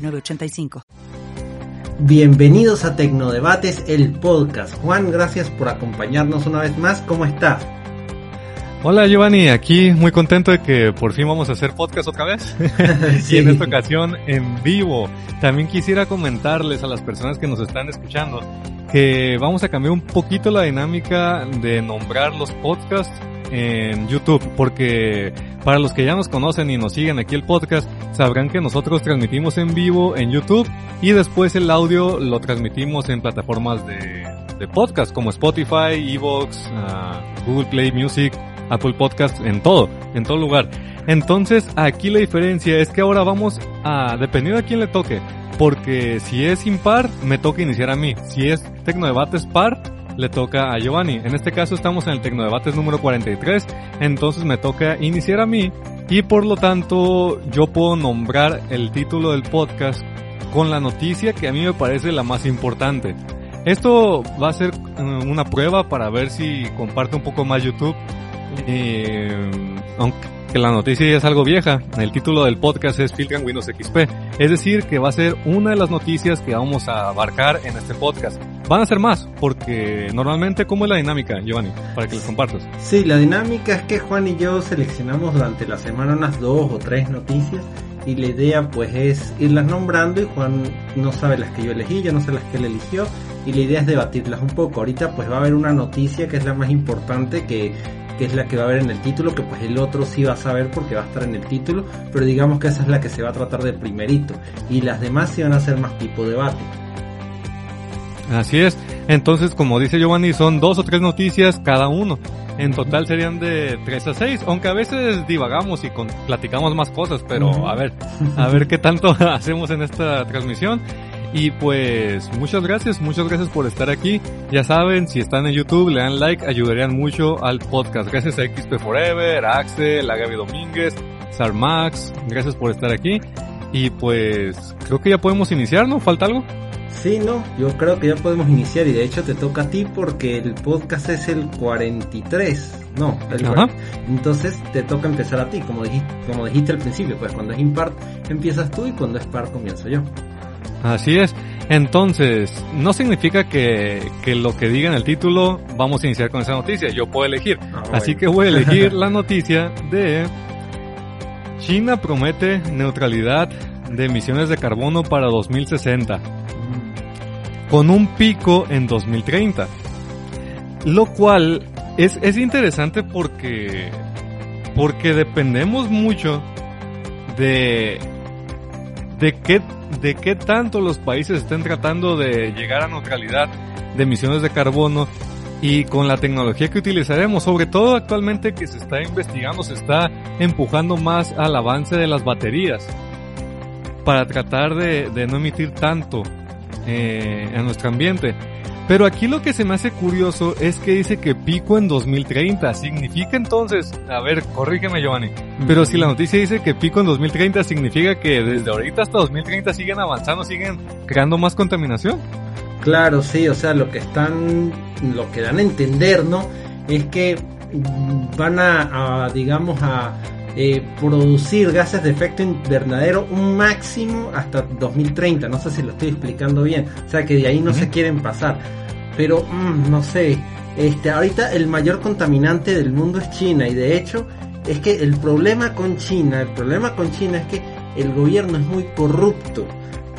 906985. Bienvenidos a Tecnodebates, el podcast. Juan, gracias por acompañarnos una vez más. ¿Cómo estás? Hola Giovanni, aquí muy contento de que por fin vamos a hacer podcast otra vez. Sí. y en esta ocasión en vivo. También quisiera comentarles a las personas que nos están escuchando que vamos a cambiar un poquito la dinámica de nombrar los podcasts en YouTube, porque para los que ya nos conocen y nos siguen aquí el podcast, sabrán que nosotros transmitimos en vivo en YouTube y después el audio lo transmitimos en plataformas de, de podcast como Spotify, Evox, ah, Google Play Music, Apple Podcast, en todo, en todo lugar. Entonces aquí la diferencia es que ahora vamos a, dependiendo de quién le toque, porque si es impar, me toca iniciar a mí. Si es Tecnodebates par, le toca a Giovanni. En este caso estamos en el Tecnodebates número 43, entonces me toca iniciar a mí y por lo tanto yo puedo nombrar el título del podcast con la noticia que a mí me parece la más importante. Esto va a ser eh, una prueba para ver si comparte un poco más YouTube. Eh, aunque la noticia es algo vieja, el título del podcast es Filtran Windows XP. Es decir, que va a ser una de las noticias que vamos a abarcar en este podcast. Van a ser más, porque normalmente, ¿cómo es la dinámica, Giovanni? Para que les compartas. Sí, la dinámica es que Juan y yo seleccionamos durante la semana unas dos o tres noticias y la idea pues es irlas nombrando y Juan no sabe las que yo elegí, yo no sé las que él eligió y la idea es debatirlas un poco. Ahorita pues va a haber una noticia que es la más importante que, que es la que va a haber en el título, que pues el otro sí va a saber porque va a estar en el título, pero digamos que esa es la que se va a tratar de primerito y las demás sí van a ser más tipo debate. Así es. Entonces, como dice Giovanni, son dos o tres noticias cada uno. En total serían de 3 a 6, aunque a veces divagamos y con- platicamos más cosas, pero a ver, a ver qué tanto hacemos en esta transmisión. Y pues muchas gracias, muchas gracias por estar aquí. Ya saben, si están en YouTube, le dan like, ayudarían mucho al podcast. Gracias a XP Forever, a Axel, a Gaby Domínguez, Sarmax, gracias por estar aquí. Y pues creo que ya podemos iniciar, ¿no? ¿Falta algo? Sí, no, yo creo que ya podemos iniciar y de hecho te toca a ti porque el podcast es el 43, no, el Ajá. entonces te toca empezar a ti, como dijiste, como dijiste al principio, pues cuando es impar empiezas tú y cuando es par comienzo yo. Así es. Entonces, no significa que, que lo que diga en el título vamos a iniciar con esa noticia. Yo puedo elegir. Ah, Así que voy a elegir la noticia de China promete neutralidad de emisiones de carbono para 2060, con un pico en 2030. Lo cual es, es interesante porque, porque dependemos mucho de, de qué, de qué tanto los países estén tratando de llegar a neutralidad de emisiones de carbono y con la tecnología que utilizaremos, sobre todo actualmente que se está investigando, se está empujando más al avance de las baterías para tratar de, no emitir tanto eh, en nuestro ambiente. Pero aquí lo que se me hace curioso es que dice que pico en 2030. Significa entonces, a ver, corrígeme Giovanni, pero si la noticia dice que pico en 2030, significa que desde ahorita hasta 2030 siguen avanzando, siguen creando más contaminación. Claro, sí, o sea, lo que están, lo que dan a entender, ¿no? Es que van a, a, digamos, a eh, producir gases de efecto invernadero un máximo hasta 2030. No sé si lo estoy explicando bien. O sea, que de ahí no se quieren pasar. Pero, mm, no sé. Este, ahorita el mayor contaminante del mundo es China y de hecho es que el problema con China, el problema con China es que el gobierno es muy corrupto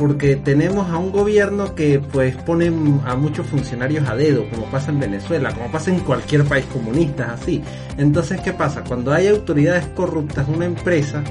porque tenemos a un gobierno que pues pone a muchos funcionarios a dedo, como pasa en Venezuela, como pasa en cualquier país comunista, así. Entonces, ¿qué pasa? Cuando hay autoridades corruptas, una empresa,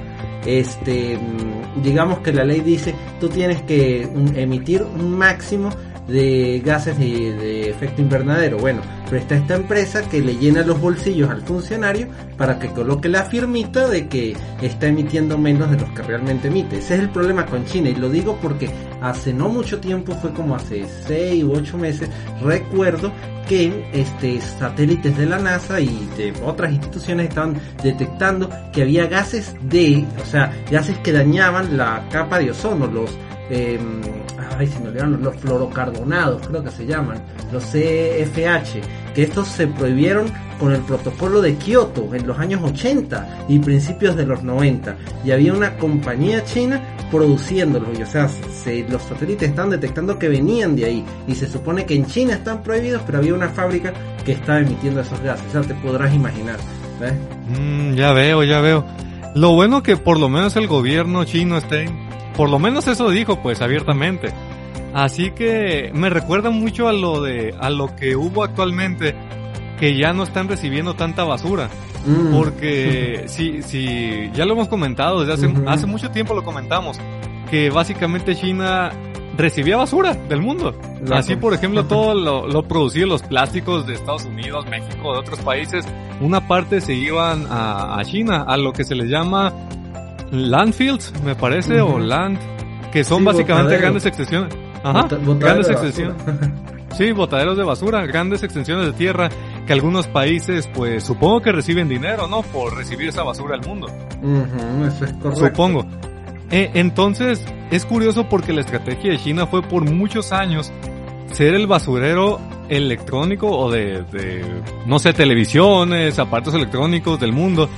este, mm, digamos que la ley dice, tú tienes que mm, emitir un máximo de gases de, efecto invernadero. Bueno, pero está esta empresa que le llena los bolsillos al funcionario para que coloque la firmita de que está emitiendo menos de los que realmente emite. Ese es el problema con China y lo digo porque hace no mucho tiempo, fue como hace 6 u 8 meses, recuerdo que este, satélites de la NASA y de otras instituciones estaban detectando que había gases de, o sea, gases que dañaban la capa de ozono, los eh, ay, si me olvidaron, los fluorocarbonados, creo que se llaman, los CFH, que estos se prohibieron con el protocolo de Kioto en los años 80 y principios de los 90. Y había una compañía china produciéndolos, y o sea, los satélites están detectando que venían de ahí. Y se supone que en China están prohibidos, pero había una fábrica que estaba emitiendo esos gases. O sea, te podrás imaginar. Mm, ya veo, ya veo. Lo bueno que por lo menos el gobierno chino esté por lo menos eso dijo, pues, abiertamente. Así que me recuerda mucho a lo de, a lo que hubo actualmente, que ya no están recibiendo tanta basura. Mm. Porque si, si, ya lo hemos comentado desde hace, hace mucho tiempo lo comentamos, que básicamente China recibía basura del mundo. Así, por ejemplo, todo lo, lo producido, los plásticos de Estados Unidos, México, de otros países, una parte se iban a, a China, a lo que se les llama landfills, me parece, o land, que son básicamente grandes extensiones. Ajá, grandes extensiones. Sí, botaderos de basura, grandes extensiones de tierra que algunos países, pues supongo que reciben dinero, ¿no? Por recibir esa basura al mundo. eso es correcto. Supongo. Eh, entonces, es curioso porque la estrategia de China fue por muchos años ser el basurero electrónico o de, de no sé, televisiones, aparatos electrónicos del mundo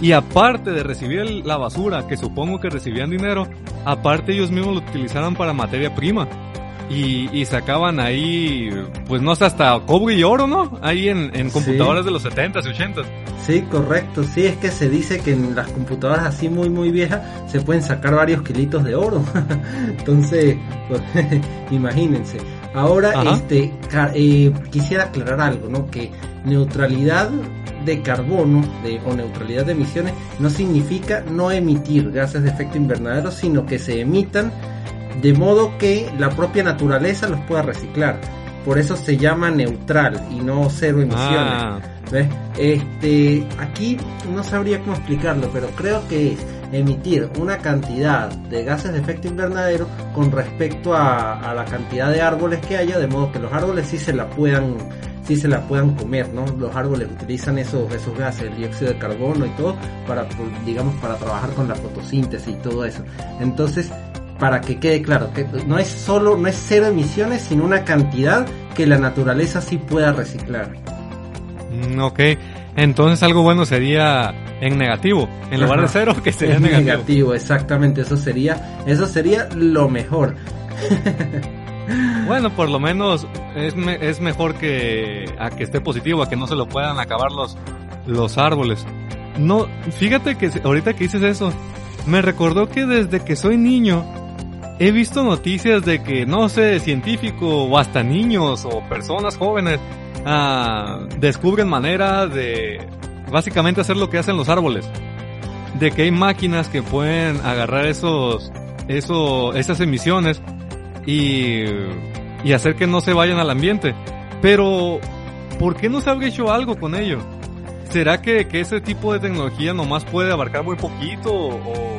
y aparte de recibir la basura, que supongo que recibían dinero, aparte ellos mismos lo utilizaban para materia prima. Y, y sacaban ahí, pues no sé, hasta cobre y oro, ¿no? Ahí en, en computadoras de los 70s y 80s. Sí, correcto. Sí, es que se dice que en las computadoras así muy, muy viejas se pueden sacar varios kilitos de oro. Entonces, pues, imagínense. Ahora, este, eh, quisiera aclarar algo, ¿no? Que neutralidad de carbono de, o neutralidad de emisiones no significa no emitir gases de efecto invernadero, sino que se emitan de modo que la propia naturaleza los pueda reciclar. Por eso se llama neutral y no cero emisiones. Ah. Este, aquí no sabría cómo explicarlo, pero creo que es emitir una cantidad de gases de efecto invernadero con respecto a, a la cantidad de árboles que haya, de modo que los árboles sí se la puedan si se la puedan comer, ¿no? Los árboles utilizan esos, esos gases, el dióxido de carbono y todo, para, pues, digamos, para trabajar con la fotosíntesis y todo eso. Entonces, para que quede claro, que no es solo, no es cero emisiones, sino una cantidad que la naturaleza sí pueda reciclar. Mm, ok, entonces algo bueno sería en negativo, en lugar de cero que sería negativo. negativo. exactamente, eso sería, eso sería lo mejor. Bueno, por lo menos es, es mejor que a que esté positivo, a que no se lo puedan acabar los, los árboles. No, fíjate que ahorita que dices eso, me recordó que desde que soy niño he visto noticias de que, no sé, científico o hasta niños o personas jóvenes ah, descubren maneras de básicamente hacer lo que hacen los árboles. De que hay máquinas que pueden agarrar esos, eso, esas emisiones y, y hacer que no se vayan al ambiente. Pero, ¿por qué no se habría hecho algo con ello? ¿Será que, que ese tipo de tecnología nomás puede abarcar muy poquito o,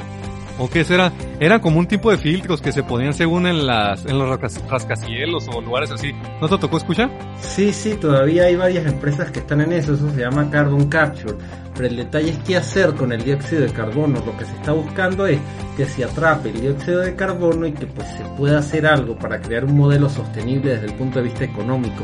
o qué será? Era como un tipo de filtros que se ponían según en las en los rascacielos o lugares así. ¿No te tocó escuchar? Sí, sí, todavía hay varias empresas que están en eso, eso se llama carbon capture. Pero el detalle es qué hacer con el dióxido de carbono. Lo que se está buscando es que se atrape el dióxido de carbono y que pues se pueda hacer algo para crear un modelo sostenible desde el punto de vista económico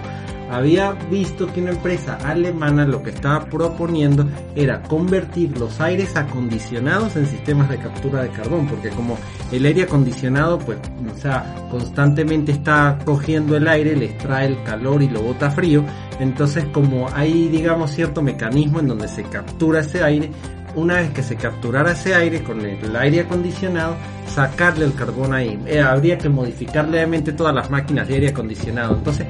había visto que una empresa alemana lo que estaba proponiendo era convertir los aires acondicionados en sistemas de captura de carbón, porque como el aire acondicionado, pues, o sea, constantemente está cogiendo el aire, le extrae el calor y lo bota frío, entonces como hay, digamos, cierto mecanismo en donde se captura ese aire, una vez que se capturara ese aire con el aire acondicionado, sacarle el carbón ahí. Eh, habría que modificar levemente todas las máquinas de aire acondicionado. Entonces,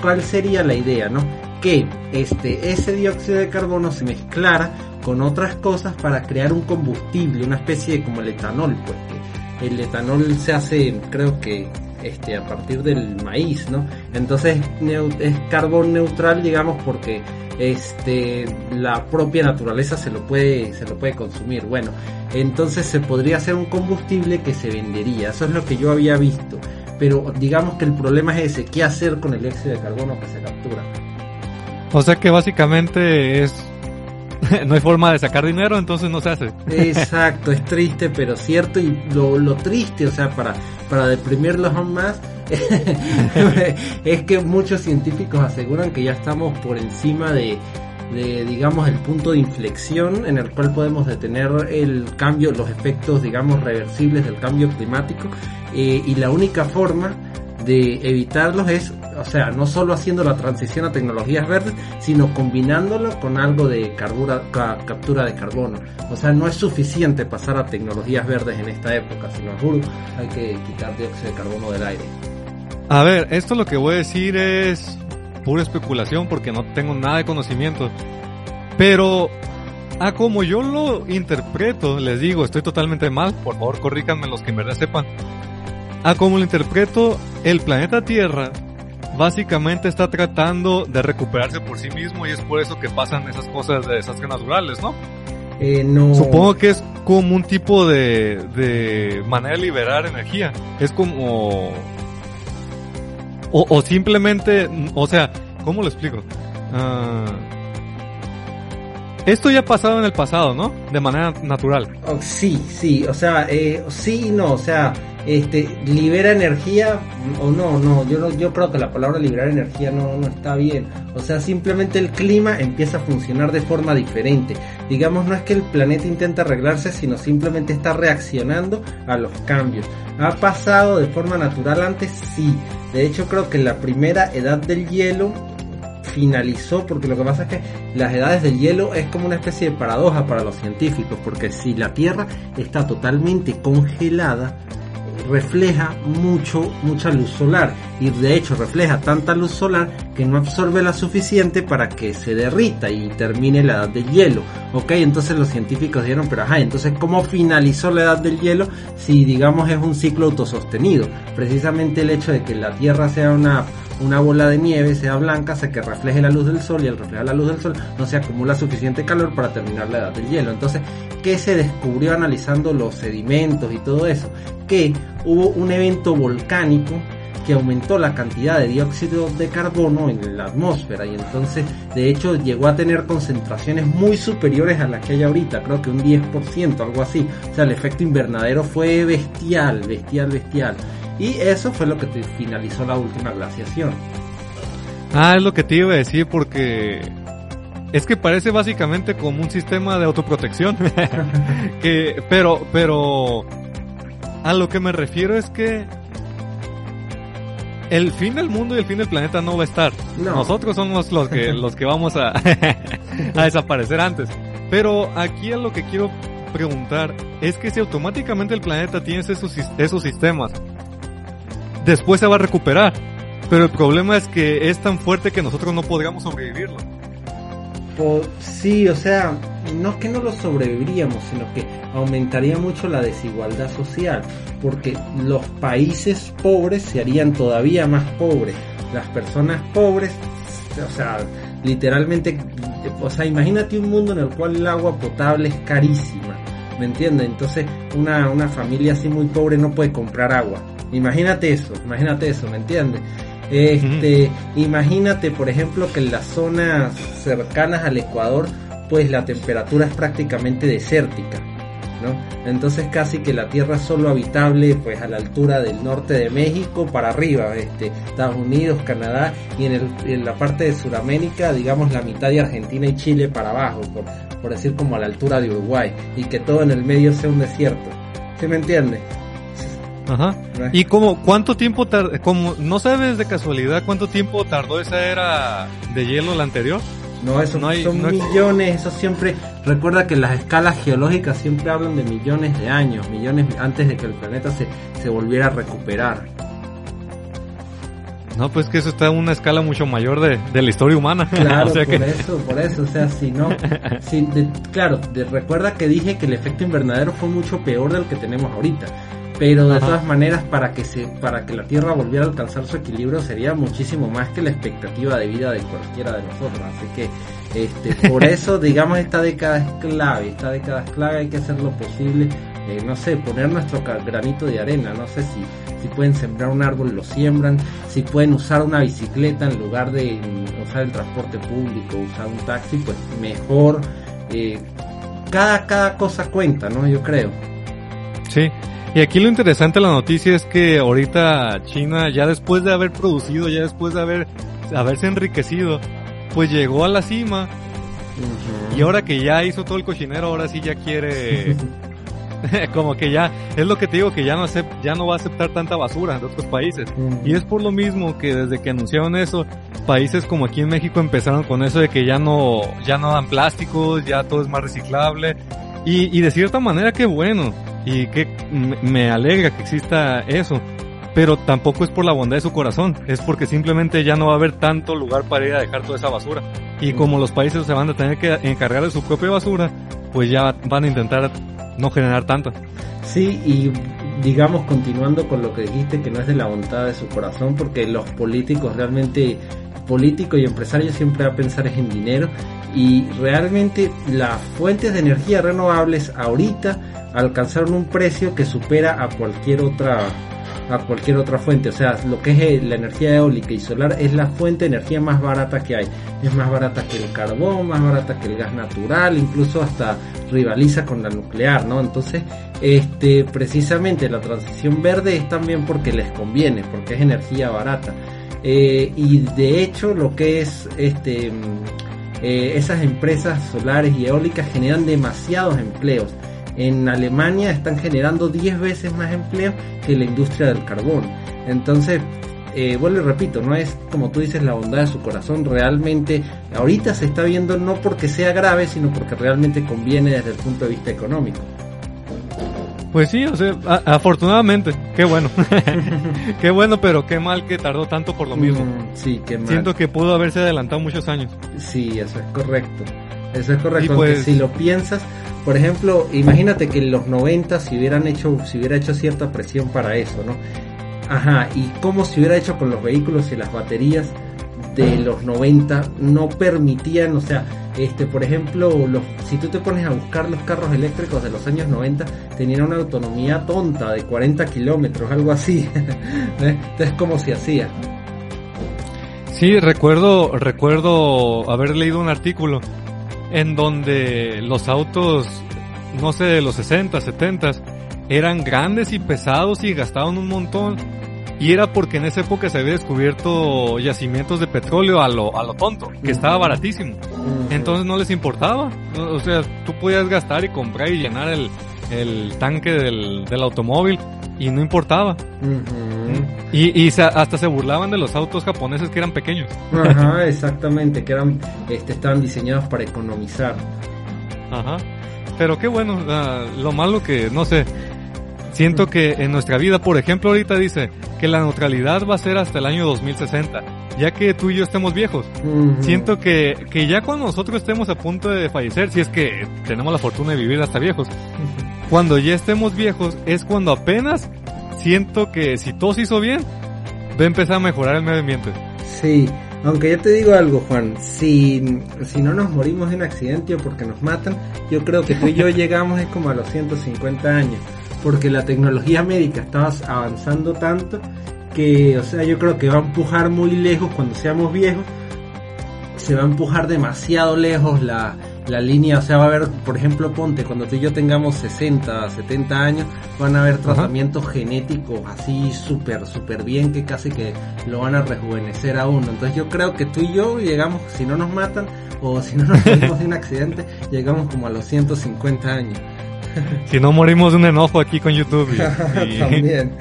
¿cuál sería la idea, no? Que este, ese dióxido de carbono se mezclara con otras cosas para crear un combustible, una especie de como el etanol, pues el etanol se hace, creo que este, a partir del maíz, ¿no? Entonces es carbón neutral, digamos, porque este la propia naturaleza se lo puede se lo puede consumir. Bueno entonces se podría hacer un combustible que se vendería. Eso es lo que yo había visto. Pero digamos que el problema es ese. Qué hacer con el dióxido de carbono que se captura o sea que básicamente es no hay forma de sacar dinero, entonces no se hace. Exacto, es triste, pero cierto. Y lo, lo triste, o sea, para, para deprimirlos aún más, es que muchos científicos aseguran que ya estamos por encima de, de, digamos, el punto de inflexión en el cual podemos detener el cambio, los efectos, digamos, reversibles del cambio climático. Eh, y la única forma de evitarlos es, o sea, no solo haciendo la transición a tecnologías verdes, sino combinándolo con algo de captura de carbono. O sea, no es suficiente pasar a tecnologías verdes en esta época, sino hay que quitar dióxido de carbono del aire. A ver, esto lo que voy a decir es pura especulación porque no tengo nada de conocimiento. Pero a como yo lo interpreto, les digo, estoy totalmente mal, por favor corríjanme los que en verdad sepan. A como lo interpreto, el planeta Tierra básicamente está tratando de recuperarse por sí mismo y es por eso que pasan esas cosas de desastres naturales, ¿no? Eh, no. Supongo que es como un tipo de, de manera de liberar energía. Es como o, simplemente, o sea, ¿cómo lo explico? Ah, esto ya ha pasado en el pasado, ¿no? De manera natural. Oh, sí, sí, o sea, eh, sí y no, o sea, este, libera energía o no, no, yo yo creo que la palabra liberar energía no, no está bien. O sea, simplemente el clima empieza a funcionar de forma diferente. Digamos, no es que el planeta intenta arreglarse, sino simplemente está reaccionando a los cambios. ¿Ha pasado de forma natural antes? Sí. De hecho, creo que la primera edad del hielo finalizó, porque lo que pasa es que las edades del hielo es como una especie de paradoja para los científicos, porque si la Tierra está totalmente congelada, refleja mucho, mucha luz solar y de hecho refleja tanta luz solar que no absorbe la suficiente para que se derrita y termine la edad del hielo. Ok, entonces los científicos dijeron, pero ajá, entonces ¿cómo finalizó la edad del hielo si digamos es un ciclo autosostenido? Precisamente el hecho de que la Tierra sea una una bola de nieve sea blanca hace que refleje la luz del sol y al reflejar la luz del sol no se acumula suficiente calor para terminar la edad del hielo. Entonces, ¿qué se descubrió analizando los sedimentos y todo eso? Que hubo un evento volcánico que aumentó la cantidad de dióxido de carbono en la atmósfera y entonces de hecho llegó a tener concentraciones muy superiores a las que hay ahorita, creo que un 10%, algo así. O sea, el efecto invernadero fue bestial, bestial, bestial. Y eso fue lo que finalizó la última glaciación. Ah, es lo que te iba a decir porque es que parece básicamente como un sistema de autoprotección. que, pero, pero a lo que me refiero es que el fin del mundo y el fin del planeta no va a estar. Nosotros somos los que, los que vamos a, a desaparecer antes. Pero aquí a lo que quiero preguntar es que si automáticamente el planeta tiene esos, esos sistemas después se va a recuperar. Pero el problema es que es tan fuerte que nosotros no podríamos sobrevivirlo. Pues, sí, o sea, no es que no lo sobreviviríamos, sino que aumentaría mucho la desigualdad social, porque los países pobres se harían todavía más pobres. Las personas pobres, o sea, literalmente, o sea, imagínate un mundo en el cual el agua potable es carísima, ¿me entiendes? Entonces, una, una familia así muy pobre no puede comprar agua Imagínate eso, imagínate eso, ¿me entiendes? Este, imagínate, por ejemplo, que en las zonas cercanas al Ecuador, pues la temperatura es prácticamente desértica, ¿no? Entonces casi que la tierra es solo habitable, pues a la altura del norte de México para arriba, este, Estados Unidos, Canadá y en, el, en la parte de Sudamérica, digamos la mitad de Argentina y Chile para abajo, por, por decir como a la altura de Uruguay, y que todo en el medio sea un desierto. ¿Sí me entiendes? Ajá. ¿Y cómo, cuánto tiempo, como, no sabes de casualidad cuánto tiempo tardó esa era de hielo la anterior? No, eso no hay, son millones, eso siempre, recuerda que las escalas geológicas siempre hablan de millones de años, millones antes de que el planeta se, se volviera a recuperar. No, pues que eso está en una escala mucho mayor de, de la historia humana. Claro, por eso, por eso, o sea, si no, si, claro, recuerda que dije que el efecto invernadero fue mucho peor del que tenemos ahorita pero de todas maneras para que se para que la Tierra volviera a alcanzar su equilibrio sería muchísimo más que la expectativa de vida de cualquiera de nosotros. Así que este por eso digamos esta década es clave esta década es clave hay que hacer lo posible eh, no sé poner nuestro granito de arena no sé si si pueden sembrar un árbol lo siembran si pueden usar una bicicleta en lugar de usar el transporte público usar un taxi pues mejor eh, cada cada cosa cuenta no yo creo. Sí y aquí lo interesante de la noticia es que ahorita China, ya después de haber producido, ya después de haber haberse enriquecido, pues llegó a la cima. Y ahora que ya hizo todo el cochinero, ahora sí ya quiere como que ya es lo que te digo que ya no ya no va a aceptar tanta basura de otros países. Y es por lo mismo que desde que anunciaron eso países como aquí en México empezaron con eso de que ya no ya no dan plásticos ya todo es más reciclable y, y de cierta manera qué bueno y que me alegra que exista eso. Pero tampoco es por la bondad de su corazón, es porque simplemente ya no va a haber tanto lugar para ir a dejar toda esa basura. Y como los países se van a tener que encargar de su propia basura, pues ya van a intentar no generar tanto. Sí, y digamos continuando con lo que dijiste, que no es de la bondad de su corazón, porque los políticos realmente, políticos y empresarios siempre va a pensar en dinero y realmente las fuentes de energía renovables ahorita alcanzaron un precio que supera a cualquier otra a cualquier otra fuente, o sea, lo que es eh, la energía eólica y solar es la fuente de energía más barata que hay. Es más barata que el carbón, más barata que el gas natural, incluso hasta rivaliza con la nuclear, ¿no? Entonces, este, precisamente la transición verde es también porque les conviene, porque es energía barata. Eh, y de hecho, lo que es este, eh, esas empresas solares y eólicas generan demasiados empleos en Alemania están generando 10 veces más empleo que la industria del carbón. Entonces, eh, vuelvo y repito, no es como tú dices la bondad de su corazón, realmente ahorita se está viendo no porque sea grave, sino porque realmente conviene desde el punto de vista económico. Pues sí, o sea, afortunadamente, qué bueno. qué bueno, pero qué mal que tardó tanto por lo mismo. Mm, sí, qué mal. Siento que pudo haberse adelantado muchos años. Sí, eso es correcto. Eso es correcto. Pues, si lo piensas, por ejemplo, imagínate que en los 90 si hubieran hecho, si hubiera hecho cierta presión para eso, ¿no? Ajá, y cómo se hubiera hecho con los vehículos y las baterías de los 90 no permitían, o sea, este, por ejemplo, los, si tú te pones a buscar los carros eléctricos de los años 90, tenían una autonomía tonta de 40 kilómetros, algo así. Entonces, ¿cómo se hacía? Sí, recuerdo, recuerdo haber leído un artículo en donde los autos, no sé, de los 60, 70, eran grandes y pesados y gastaban un montón. Y era porque en esa época se había descubierto yacimientos de petróleo a lo, a lo tonto, que estaba baratísimo. Entonces no les importaba. O sea, tú podías gastar y comprar y llenar el, el tanque del, del automóvil y no importaba. Y, y hasta se burlaban de los autos japoneses que eran pequeños. Ajá, exactamente, que eran, este, estaban diseñados para economizar. Ajá. Pero qué bueno, lo malo que, no sé, siento que en nuestra vida, por ejemplo, ahorita dice que la neutralidad va a ser hasta el año 2060, ya que tú y yo estemos viejos. Siento que, que ya cuando nosotros estemos a punto de fallecer, si es que tenemos la fortuna de vivir hasta viejos, cuando ya estemos viejos es cuando apenas siento que si todo se hizo bien, va a empezar a mejorar el medio ambiente. Sí, aunque yo te digo algo, Juan, si, si no nos morimos de un accidente o porque nos matan, yo creo que tú y yo llegamos es como a los 150 años, porque la tecnología médica está avanzando tanto que, o sea, yo creo que va a empujar muy lejos cuando seamos viejos, se va a empujar demasiado lejos la, la línea, o sea, va a haber, por ejemplo, ponte, cuando tú y yo tengamos 60, 70 años, van a haber tratamientos genéticos así súper, súper bien que casi que lo van a rejuvenecer a uno. Entonces yo creo que tú y yo llegamos, si no nos matan o si no nos morimos de un accidente, llegamos como a los 150 años. Si no morimos de un enojo aquí con YouTube. También.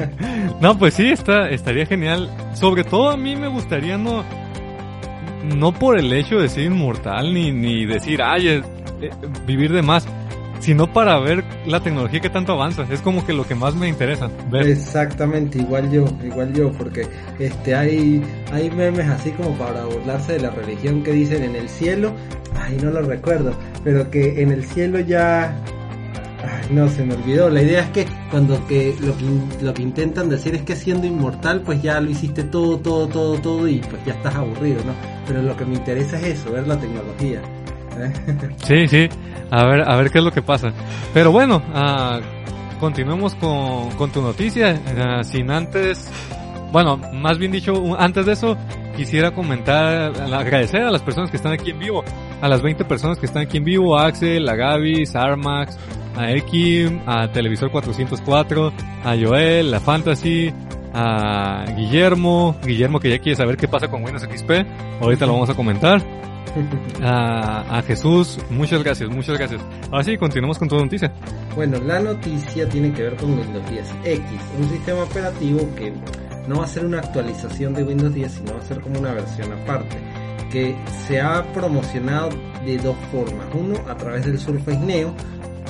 no, pues sí, está, estaría genial. Sobre todo a mí me gustaría no no por el hecho de ser inmortal ni, ni decir, ay, eh, eh, vivir de más, sino para ver la tecnología que tanto avanza. Es como que lo que más me interesa ver. Exactamente, igual yo, igual yo, porque este hay, hay memes así como para burlarse de la religión que dicen en el cielo, ay no lo recuerdo, pero que en el cielo ya no, se me olvidó. La idea es que cuando que lo, que lo que intentan decir es que siendo inmortal, pues ya lo hiciste todo, todo, todo, todo y pues ya estás aburrido, ¿no? Pero lo que me interesa es eso, ver la tecnología. Sí, sí. A ver, a ver qué es lo que pasa. Pero bueno, uh, continuemos con, con, tu noticia. Uh, sin antes, bueno, más bien dicho, antes de eso, quisiera comentar, agradecer a las personas que están aquí en vivo, a las 20 personas que están aquí en vivo, a Axel, a Gaby, Sarmax, a Ekim, a Televisor 404, a Joel, a Fantasy, a Guillermo, Guillermo que ya quiere saber qué pasa con Windows XP, ahorita lo vamos a comentar. A, a, Jesús, muchas gracias, muchas gracias. Ahora sí, continuamos con tu noticia. Bueno, la noticia tiene que ver con Windows 10X, un sistema operativo que no va a ser una actualización de Windows 10, sino va a ser como una versión aparte, que se ha promocionado de dos formas. Uno, a través del Surface Neo,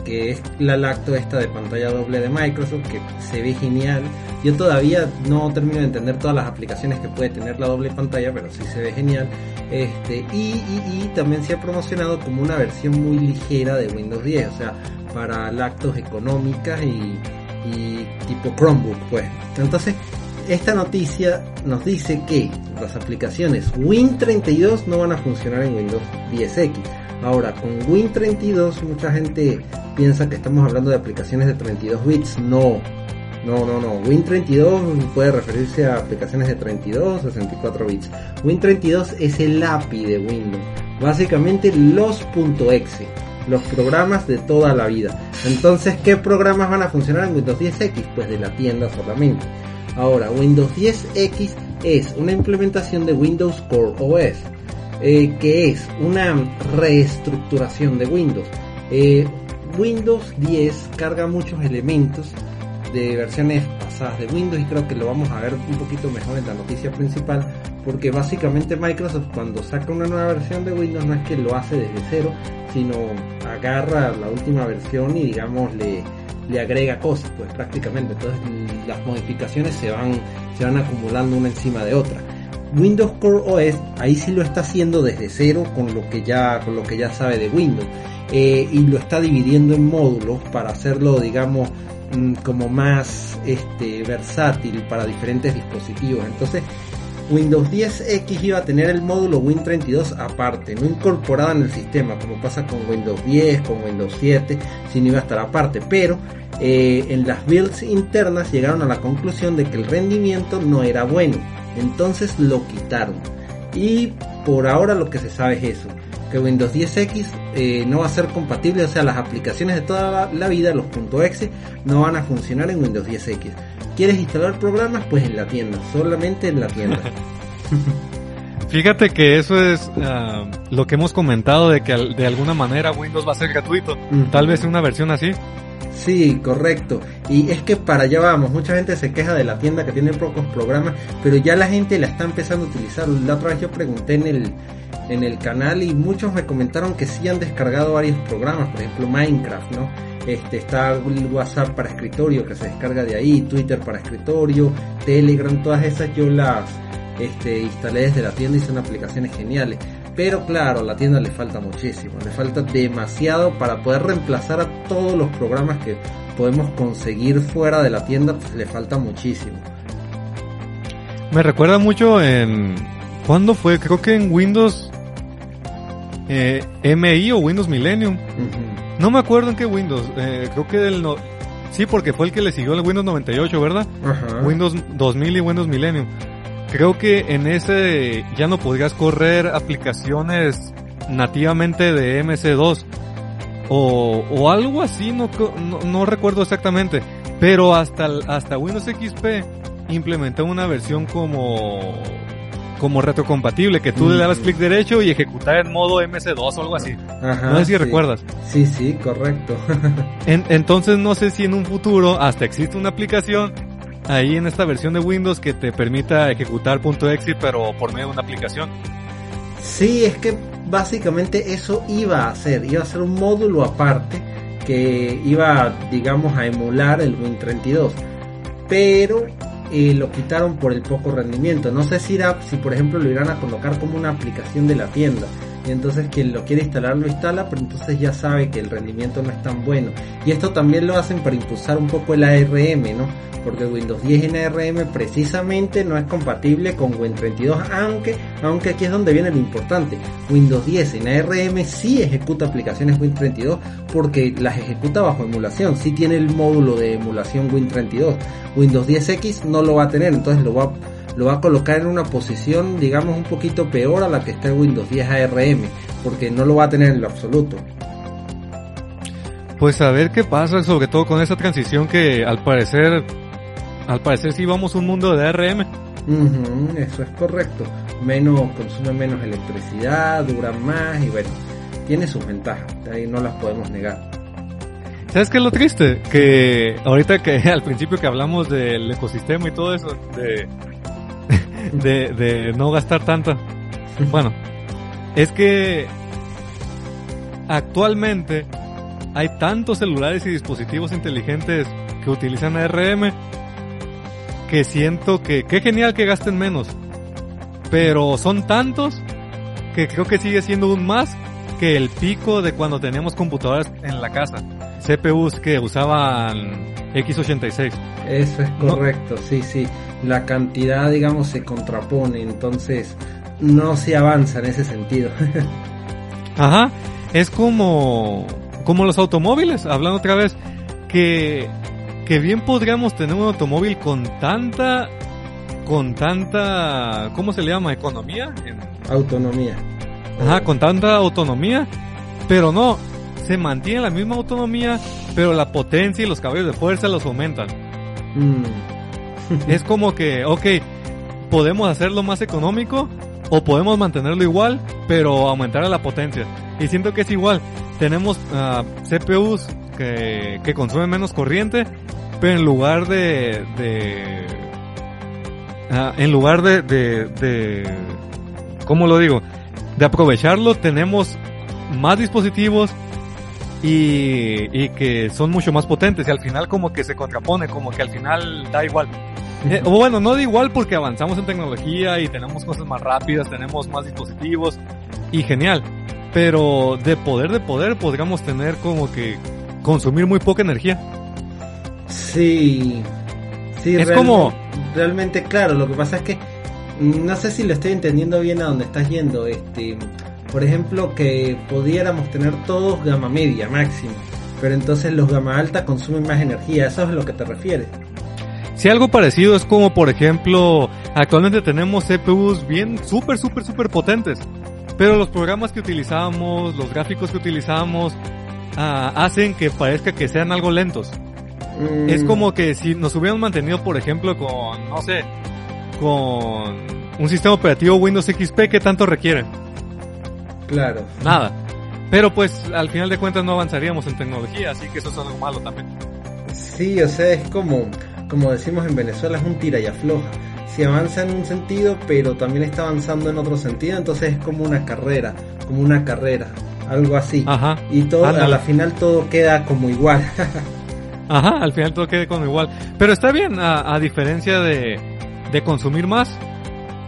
que es la lacto esta de pantalla doble de Microsoft, que se ve genial. Yo todavía no termino de entender todas las aplicaciones que puede tener la doble pantalla, pero sí se ve genial. Este, y, y, también se ha promocionado como una versión muy ligera de Windows 10, o sea, para lactos económicas y, y tipo Chromebook, pues. Entonces, esta noticia nos dice que las aplicaciones Win32 no van a funcionar en Windows 10X. Ahora, con Win32 mucha gente piensa que estamos hablando de aplicaciones de 32 bits. No, no, no, no. Win32 puede referirse a aplicaciones de 32, 64 bits. Win32 es el API de Windows. Básicamente los .exe, los programas de toda la vida. Entonces, ¿qué programas van a funcionar en Windows 10X? Pues de la tienda solamente. Ahora, Windows 10X es una implementación de Windows Core OS, eh, que es una reestructuración de Windows. Eh, Windows 10 carga muchos elementos de versiones pasadas de Windows y creo que lo vamos a ver un poquito mejor en la noticia principal porque básicamente Microsoft cuando saca una nueva versión de Windows no es que lo hace desde cero sino agarra la última versión y digamos le, le agrega cosas pues prácticamente entonces las modificaciones se van se van acumulando una encima de otra Windows Core OS ahí sí lo está haciendo desde cero con lo que ya con lo que ya sabe de Windows eh, y lo está dividiendo en módulos para hacerlo, digamos, mm, como más este, versátil para diferentes dispositivos. Entonces, Windows 10X iba a tener el módulo Win32 aparte, no incorporado en el sistema, como pasa con Windows 10, con Windows 7, sino iba a estar aparte. Pero eh, en las builds internas llegaron a la conclusión de que el rendimiento no era bueno, entonces lo quitaron. Y por ahora lo que se sabe es eso que Windows 10X eh, no va a ser compatible, o sea, las aplicaciones de toda la vida, los .exe, no van a funcionar en Windows 10X. ¿Quieres instalar programas? Pues en la tienda, solamente en la tienda. Fíjate que eso es ah, lo que hemos comentado de que de alguna manera Windows va a ser gratuito. Tal vez una versión así. Sí, correcto. Y es que para allá vamos, mucha gente se queja de la tienda que tiene pocos programas, pero ya la gente la está empezando a utilizar. La otra vez yo pregunté en el, en el canal y muchos me comentaron que sí han descargado varios programas, por ejemplo Minecraft, ¿no? Este, está WhatsApp para escritorio que se descarga de ahí, Twitter para escritorio, Telegram, todas esas yo las este, instalé desde la tienda y son aplicaciones geniales. Pero claro, a la tienda le falta muchísimo, le falta demasiado para poder reemplazar a todos los programas que podemos conseguir fuera de la tienda, pues le falta muchísimo. Me recuerda mucho en... ¿Cuándo fue? Creo que en Windows eh, MI o Windows Millennium. No me acuerdo en qué Windows. Eh, creo que del... No... Sí, porque fue el que le siguió el Windows 98, ¿verdad? Windows 2000 y Windows Millennium. Creo que en ese ya no podrías correr aplicaciones nativamente de MC2 o, o algo así, no, no, no, recuerdo exactamente. Pero hasta, hasta Windows XP implementó una versión como como retrocompatible, que tú le dabas clic derecho y ejecutar en modo MS2 o algo así. no sé si recuerdas. Sí, sí, correcto. entonces no sé si en un futuro hasta existe una aplicación ahí en esta versión de Windows que te permita ejecutar .exe pero por medio de una aplicación. Sí, es que básicamente eso iba a ser, iba a ser un módulo aparte que iba, digamos, a emular el Win32. Pero eh, lo quitaron por el poco rendimiento. No sé si, si por ejemplo lo irán a colocar como una aplicación de la tienda. Y entonces quien lo quiere instalar lo instala, pero entonces ya sabe que el rendimiento no es tan bueno. Y esto también lo hacen para impulsar un poco el ARM, ¿no? Porque Windows 10 en ARM precisamente no es compatible con Win32, aunque, aunque aquí es donde viene lo importante. Windows 10 en ARM sí ejecuta aplicaciones Win32 porque las ejecuta bajo emulación, sí tiene el módulo de emulación Win32. Windows 10X no lo va a tener, entonces lo va a lo va a colocar en una posición, digamos, un poquito peor a la que está en Windows 10 ARM, porque no lo va a tener en lo absoluto. Pues a ver qué pasa, sobre todo con esa transición que al parecer, al parecer sí vamos a un mundo de ARM. eso es correcto. Menos, consume menos electricidad, dura más y bueno, tiene sus ventajas, ahí no las podemos negar. ¿Sabes qué es lo triste? Que ahorita que al principio que hablamos del ecosistema y todo eso, de, de, de no gastar tanto. Bueno, es que actualmente hay tantos celulares y dispositivos inteligentes que utilizan ARM que siento que qué genial que gasten menos. Pero son tantos que creo que sigue siendo un más que el pico de cuando teníamos computadoras en la casa. CPUs que usaban X86. Eso es correcto, sí, sí. La cantidad, digamos, se contrapone, entonces no se avanza en ese sentido. Ajá, es como, como los automóviles, hablando otra vez, que, que bien podríamos tener un automóvil con tanta, con tanta, ¿cómo se le llama? ¿Economía? Autonomía. Ajá, con tanta autonomía, pero no, se mantiene la misma autonomía, pero la potencia y los caballos de fuerza los aumentan. Mm. es como que, ok, podemos hacerlo más económico o podemos mantenerlo igual, pero aumentar la potencia. Y siento que es igual. Tenemos uh, ah, CPUs que, que, consumen menos corriente, pero en lugar de... de uh, en lugar de, de, de... ¿Cómo lo digo? De aprovecharlo, tenemos más dispositivos y, y, que son mucho más potentes y al final como que se contrapone, como que al final da igual. Eh, o bueno, no da igual porque avanzamos en tecnología y tenemos cosas más rápidas, tenemos más dispositivos y genial. Pero de poder de poder podríamos tener como que consumir muy poca energía. Sí. Sí, es como realmente claro, lo que pasa es que no sé si lo estoy entendiendo bien a dónde estás yendo, este por ejemplo, que pudiéramos tener todos gama media máximo, pero entonces los gama alta consumen más energía, ¿eso es a lo que te refieres? Si algo parecido es como, por ejemplo, actualmente tenemos CPUs bien súper, súper, súper potentes, pero los programas que utilizamos, los gráficos que utilizamos, ah, hacen que parezca que sean algo lentos. Mm. Es como que si nos hubieran mantenido, por ejemplo, con, no sé, con un sistema operativo Windows XP, ¿qué tanto requiere? Claro. Nada. Pero pues al final de cuentas no avanzaríamos en tecnología, así que eso es algo malo también. Sí, o sea, es como, como decimos en Venezuela, es un tira y afloja. Si avanza en un sentido, pero también está avanzando en otro sentido, entonces es como una carrera, como una carrera, algo así. Ajá. Y todo, a la final todo queda como igual. Ajá, al final todo queda como igual. Pero está bien, a, diferencia de, de consumir más,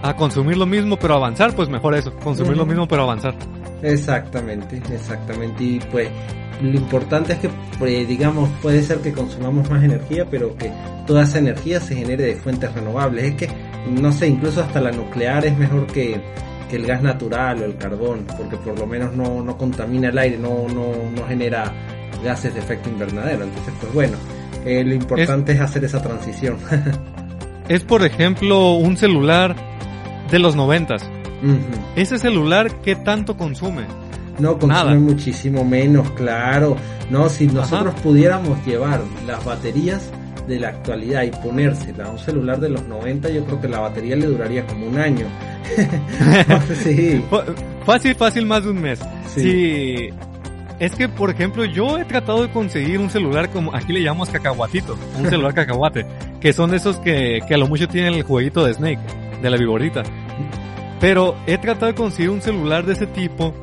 a consumir lo mismo pero avanzar, pues mejor eso, consumir lo mismo pero avanzar. Exactamente, exactamente. Y pues lo importante es que, pues, digamos, puede ser que consumamos más energía, pero que toda esa energía se genere de fuentes renovables. Es que, no sé, incluso hasta la nuclear es mejor que, que el gas natural o el carbón, porque por lo menos no, no contamina el aire, no, no, no genera gases de efecto invernadero. Entonces, pues bueno, eh, lo importante es hacer esa transición. es, por ejemplo, un celular de los noventas. Ese celular, ¿qué tanto consume? No, consume muchísimo menos, claro. No, si nosotros pudiéramos llevar las baterías de la actualidad y ponérsela a un celular de los 90, yo creo que la batería le duraría como un año. sí. Fácil, fácil, más de un mes. Sí. Es que, por ejemplo, yo he tratado de conseguir un celular como, aquí le llamamos cacahuatito, un celular cacahuate, que son esos que, que a lo mucho tienen el jueguito de Snake de la viborita. Pero he tratado de conseguir un celular de ese tipo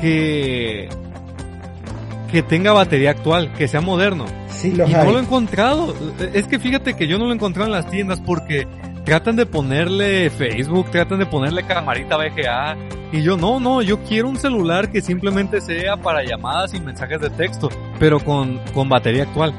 que que tenga batería actual, que sea moderno. y no lo he encontrado. Es que fíjate que yo no lo he encontrado en las tiendas porque tratan de ponerle Facebook, tratan de ponerle camarita VGA Y yo, no, no, yo quiero un celular que simplemente sea para llamadas y mensajes de texto, pero con, con batería actual.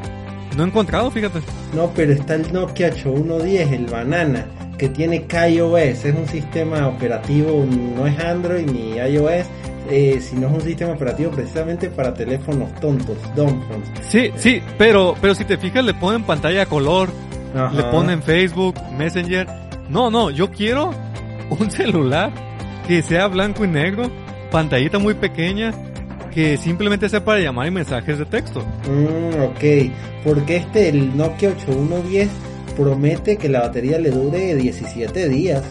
No he encontrado, fíjate. No, pero está el Nokia 8110, el Banana, que tiene KaiOS, es un sistema operativo, no es Android ni iOS, eh, sino es un sistema operativo precisamente para teléfonos tontos, dumb phones. Sí, sí, pero, pero si te fijas le ponen pantalla a color, Ajá. le ponen Facebook, Messenger. No, no, yo quiero un celular que sea blanco y negro, pantallita muy pequeña, que simplemente sea para llamar y mensajes de texto. Mm, ok, porque este, el Nokia 8110, promete que la batería le dure 17 días,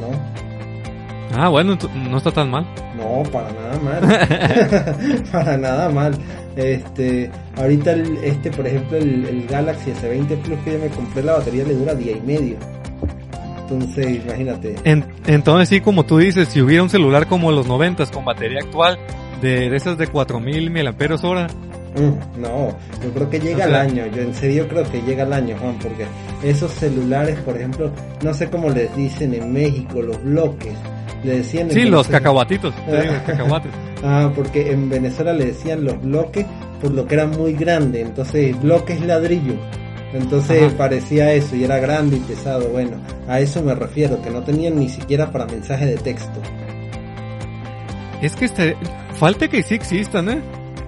¿no? Ah, bueno, no está tan mal. No, para nada mal. para nada mal. Este, ahorita el, este, por ejemplo, el, el Galaxy S20 Plus que yo me compré, la batería le dura día y medio. Entonces, imagínate. En- entonces sí, como tú dices, si hubiera un celular como los 90 con batería actual de, de esas de 4000 miliamperios hora, Mm, no, yo creo que llega O sea- al año. Yo en serio creo que llega al año, Juan, porque esos celulares, por ejemplo, no sé cómo les dicen en México, los bloques. Le decían en sí, los Venezuela- cacahuatitos, te digo, cacahuates. Ah, porque en Venezuela le decían los bloques por lo que era muy grande, entonces bloque es ladrillo. Entonces Ajá. parecía eso y era grande y pesado. Bueno, a eso me refiero, que no tenían ni siquiera para mensaje de texto. Es que este, falta que sí existan, ¿eh?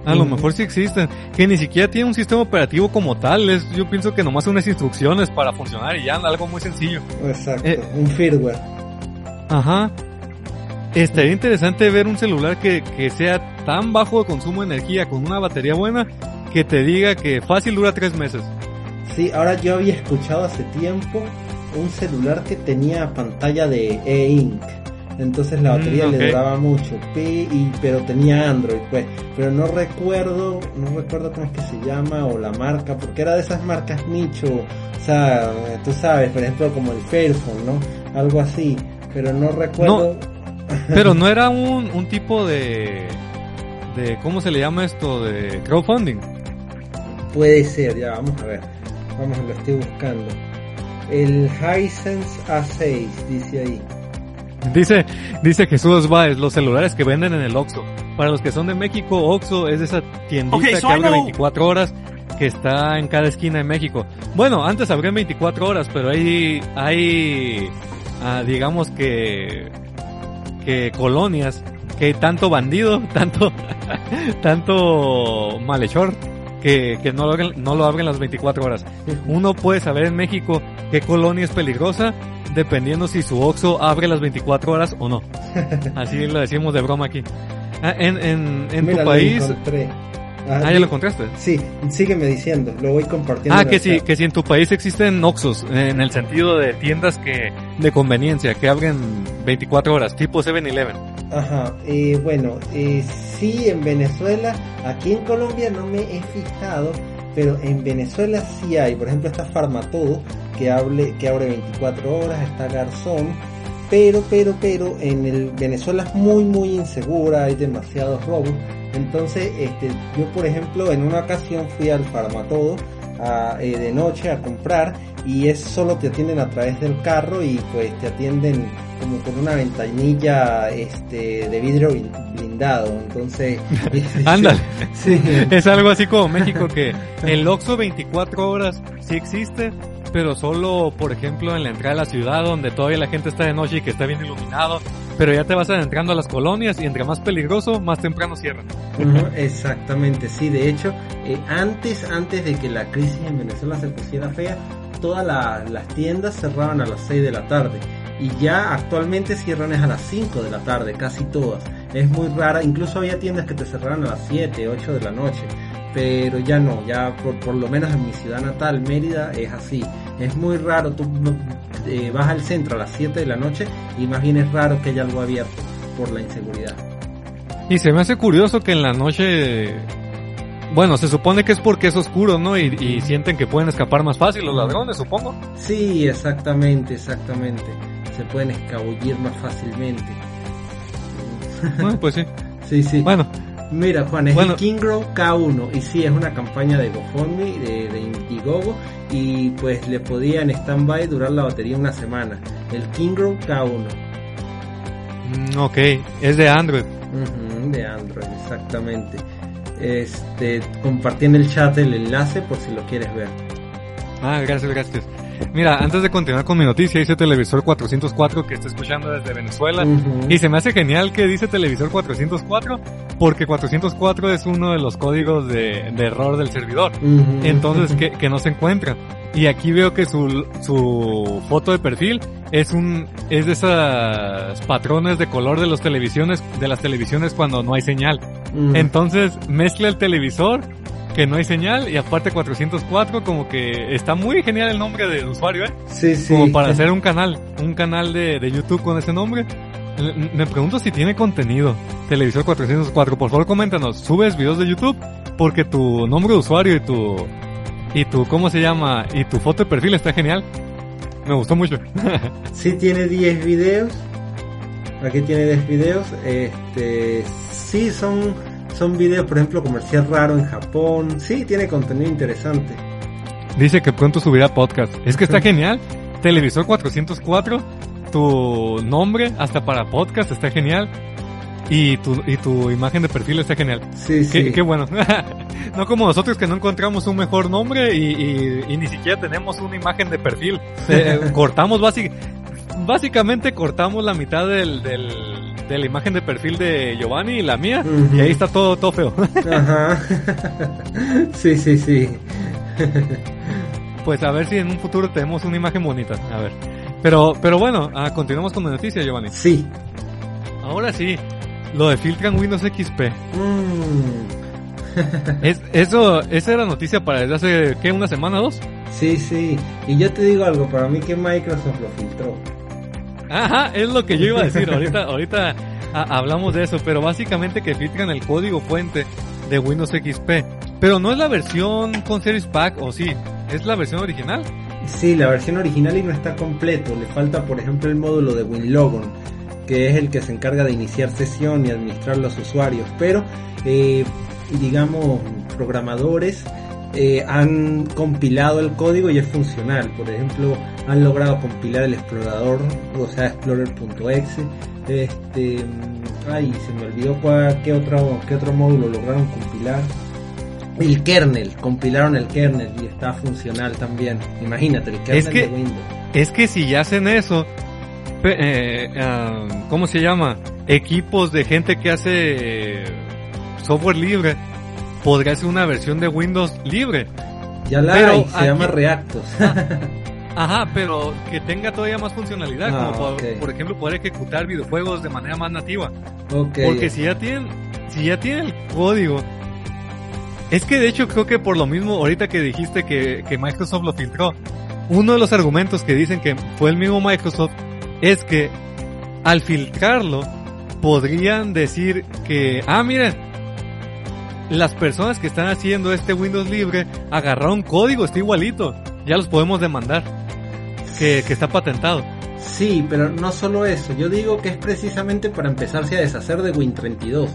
A lo mejor sí existen. Que ni siquiera tiene un sistema operativo como tal. Es, yo pienso que nomás unas instrucciones para funcionar y ya, algo muy sencillo. Exacto, Eh. un firmware. Ajá. Estaría interesante ver un celular que, que sea tan bajo de consumo de energía con una batería buena que te diga que fácil dura tres meses. Sí, ahora yo había escuchado hace tiempo un celular que tenía pantalla de e-ink. Entonces la Mm, batería le duraba mucho, y, pero tenía Android, pues. Pero no recuerdo, no recuerdo cómo es que se llama o la marca, porque era de esas marcas nicho. O sea, tú sabes, por ejemplo, como el Fairphone, ¿no? Algo así. Pero no recuerdo. Pero no era un, un tipo de, de, ¿cómo se le llama esto? De crowdfunding. Puede ser, ya vamos a ver. Vamos, lo estoy buscando. El Hisense A6, dice ahí. Dice, dice Jesús Báez, los celulares que venden en el Oxxo. Para los que son de México, Oxxo es esa tiendita Okay, so que abre know- 24 horas que está en cada esquina de México. Bueno, antes abrían 24 horas, pero hay, hay, ah, digamos que, que colonias que hay tanto bandido, tanto, tanto malhechor que, que no, lo abren, no lo abren las 24 horas. Uno puede saber en México qué colonia es peligrosa dependiendo si su Oxxo abre las 24 horas o no. Así lo decimos de broma aquí. Ah, en en, en Mira, tu país... encontré. Ah, Ah, ya lo encontraste. Sí, sígueme diciendo, lo voy compartiendo. Ah, que si, chat. que si en tu país existen Oxxos, en el sentido de tiendas que de conveniencia, que abren 24 horas, tipo 7-Eleven. Ajá, eh, bueno, eh, sí, en Venezuela, aquí en Colombia no me he fijado, pero en Venezuela sí hay, por ejemplo, está Farmatodo, que, hable, que abre 24 horas, está Garzón, pero, pero, pero, en el Venezuela es muy, muy insegura, hay demasiados robos, entonces, este, yo, por ejemplo, en una ocasión fui al Farmatodo a, eh, de noche a comprar y es solo te atienden a través del carro y pues te atienden como con una ventanilla este de vidrio blin- blindado. Entonces Ándale. sí, Es algo así como México que el Oxxo 24 horas sí existe, pero solo, por ejemplo, en la entrada de la ciudad donde todavía la gente está de noche y que está bien iluminado, pero ya te vas adentrando a las colonias y entre más peligroso, más temprano cierran. Exactamente sí de hecho eh, antes antes de que la crisis en Venezuela se pusiera fea todas la- las tiendas cerraban a las 6 de la tarde y ya actualmente cierran es a las 5 de la tarde, casi todas. Es muy rara, incluso había tiendas que te cerraran a las 7, 8 de la noche, pero ya no, ya por, por lo menos en mi ciudad natal, Mérida, es así. Es muy raro, tú eh, vas al centro a las 7 de la noche y más bien es raro que haya algo abierto por la inseguridad. Y se me hace curioso que en la noche, bueno, se supone que es porque es oscuro, ¿no? Y, y sienten que pueden escapar más fácil los ladrones, supongo. Sí, exactamente, exactamente. Se pueden escabullir más fácilmente. Bueno, pues sí. Sí, sí. Bueno, Mira, Juan, es Bueno. el Kingrow K1 y sí, es una campaña de GoFundMe, de, de Indiegogo y pues le podía en stand-by durar la batería una semana. El Kingrow K1. Mm, ok, es de Android. De Android, exactamente. Este, compartí en el chat el enlace por si lo quieres ver. Ah, gracias, gracias. Mira, antes de continuar con mi noticia, dice televisor 404 que está escuchando desde Venezuela. Y se me hace genial que dice televisor 404 porque 404 es uno de los códigos de, de error del servidor. Entonces, que, que no se encuentra. Y aquí veo que su, su foto de perfil es un, es de esas patrones de color de los televisiones, de las televisiones cuando no hay señal. Entonces, mezcla el televisor, que no hay señal, y aparte 404, como que está muy genial el nombre del usuario, ¿eh? Sí, sí. Como para hacer un canal, un canal de, de YouTube con ese nombre. Me pregunto si tiene contenido. Televisor 404, por favor coméntanos, ¿subes videos de YouTube? Porque tu nombre de usuario y tu, y tu, ¿cómo se llama? Y tu foto de perfil está genial. Me gustó mucho. Sí tiene 10 videos. Aquí tiene 10 videos. Este, sí son son videos, por ejemplo, comercial raro en Japón. Sí, tiene contenido interesante. Dice que pronto subirá podcast. Es que está genial. Televisor 404, tu nombre hasta para podcast está genial. Y tu, y tu imagen de perfil está genial. Sí, sí. Qué, bueno. no como nosotros que no encontramos un mejor nombre y, y- y ni siquiera tenemos una imagen de perfil. Eh, cortamos básic- básicamente cortamos la mitad del, del, de la imagen de perfil de Giovanni y la mía. Y ahí está todo, todo feo. Ajá. sí, sí, sí. pues a ver si en un futuro tenemos una imagen bonita. A ver. Pero, pero bueno, ah, continuamos con la noticia, Giovanni. Sí. Ahora sí, lo de filtran Windows XP. Mm. Es, eso, esa era noticia para desde hace, ¿qué? ¿Una semana, dos? Sí, sí. Y yo te digo algo, para mí que Microsoft lo filtró. Ajá, es lo que yo iba a decir. Ahorita, ahorita hablamos de eso, pero básicamente que filtran el código fuente de Windows XP. Pero no es la versión con Series Pack, o sí, es la versión original. Sí, la versión original y no está completo. Le falta, por ejemplo, el módulo de WinLogon, que es el que se encarga de iniciar sesión y administrar los usuarios. Pero, eh, digamos, programadores eh, han compilado el código y es funcional. Por ejemplo, han logrado compilar el explorador, o sea, explorer.exe. Este, mm, ay, se me olvidó cuál, qué otro, qué otro módulo lograron compilar. El kernel, compilaron el kernel y está funcional también. Imagínate, el kernel Es que- de Windows. Es que si ya hacen eso, eh, ah, ¿cómo se llama? Equipos de gente que hace eh, software libre, podría ser una versión de Windows libre. Ya la pero hay, se aquí- llama Reactos. Ajá, pero que tenga todavía más funcionalidad, Ah, como por, ejemplo poder ejecutar videojuegos de manera más nativa. Porque si ya tienen, si ya tienen el código, es que de hecho creo que por lo mismo, ahorita que dijiste que, que Microsoft lo filtró, uno de los argumentos que dicen que fue el mismo Microsoft es que al filtrarlo podrían decir que, ah, miren, las personas que están haciendo este Windows libre agarraron código, está igualito, ya los podemos demandar, que, está patentado. Sí, pero no solo eso. Yo digo que es precisamente para empezarse a deshacer de Win32.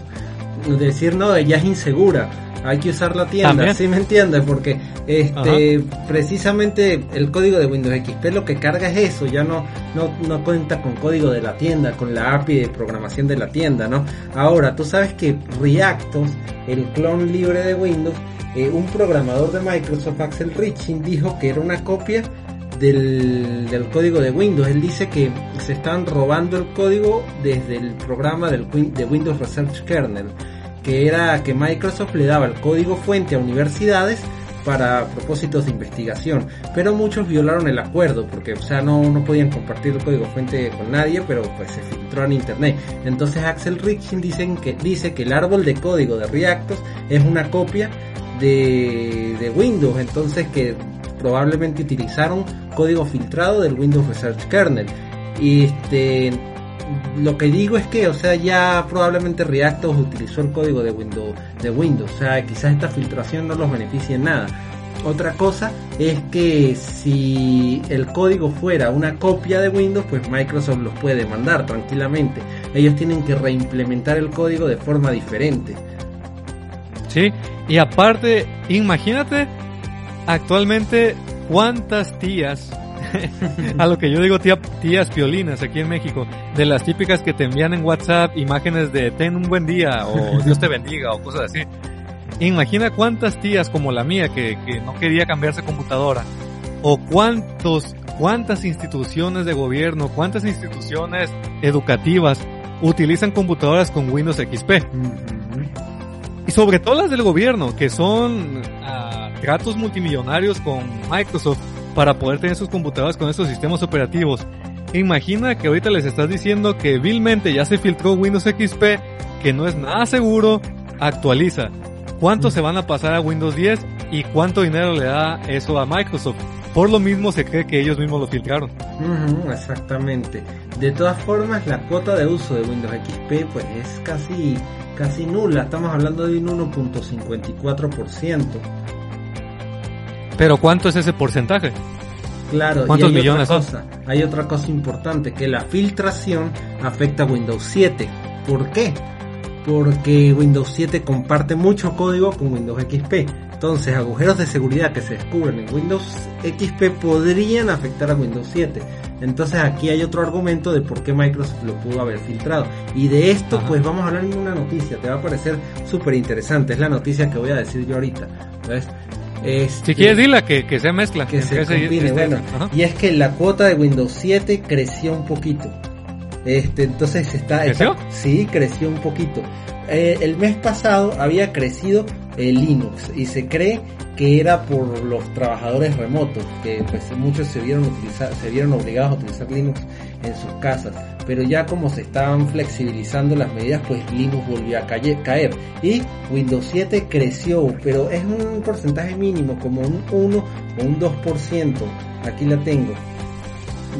Decir, no, ya es insegura. Hay que usar la tienda. También. ¿Sí me entiendes? Porque este, precisamente el código de Windows XP lo que carga es eso. Ya no, no, no cuenta con código de la tienda, con la API de programación de la tienda, ¿no? Ahora, tú sabes que Reactos, el clon libre de Windows, eh, un programador de Microsoft, Axel Riching, dijo que era una copia del, del código de Windows. Él dice que se están robando el código desde el programa del, de Windows Research Kernel, que era que Microsoft le daba el código fuente a universidades para propósitos de investigación, pero muchos violaron el acuerdo porque o sea no, no podían compartir el código fuente con nadie, pero pues se filtró en internet. Entonces Axel Riching dicen que dice que el árbol de código de Reactos es una copia de, de Windows, entonces que probablemente utilizaron código filtrado del Windows Research Kernel. Y este lo que digo es que, o sea, ya probablemente Reactos utilizó el código de Windows, de Windows, o sea, quizás esta filtración no los beneficie en nada. Otra cosa es que si el código fuera una copia de Windows, pues Microsoft los puede mandar tranquilamente. Ellos tienen que reimplementar el código de forma diferente. Sí, y aparte, imagínate actualmente cuántas tías a lo que yo digo tía, tías piolinas aquí en México, de las típicas que te envían en WhatsApp imágenes de ten un buen día o Dios te bendiga o cosas así. Imagina cuántas tías como la mía que, que no quería cambiarse computadora o cuántos, cuántas instituciones de gobierno, cuántas instituciones educativas utilizan computadoras con Windows XP. Y sobre todo las del gobierno, que son uh, tratos multimillonarios con Microsoft para poder tener sus computadoras con estos sistemas operativos. Imagina que ahorita les estás diciendo que vilmente ya se filtró Windows XP, que no es nada seguro, actualiza. ¿Cuánto se van a pasar a Windows 10 y cuánto dinero le da eso a Microsoft? Por lo mismo se cree que ellos mismos lo filtraron. exactamente. De todas formas, la cuota de uso de Windows XP pues es casi casi nula. Estamos hablando de un 1.54%. Pero ¿cuánto es ese porcentaje? Claro, ¿cuántos y hay millones otra cosa, Hay otra cosa importante, que la filtración afecta a Windows 7. ¿Por qué? Porque Windows 7 comparte mucho código con Windows XP. Entonces, agujeros de seguridad que se descubren en Windows XP podrían afectar a Windows 7. Entonces aquí hay otro argumento de por qué Microsoft lo pudo haber filtrado. Y de esto pues vamos a hablar en una noticia, te va a parecer súper interesante, es la noticia que voy a decir yo ahorita. Este, si quieres dila, que, que se mezcla. Que se combine, bueno. Y es que la cuota de Windows 7 creció un poquito. Este, entonces está, ¿Creció? sí, creció un poquito. Eh, el mes pasado había crecido el Linux y se cree que era por los trabajadores remotos, que pues muchos se vieron, utilizar, se vieron obligados a utilizar Linux en sus casas, pero ya como se estaban flexibilizando las medidas, pues Linux volvió a caer y Windows 7 creció, pero es un porcentaje mínimo, como un 1 o un 2%, aquí la tengo.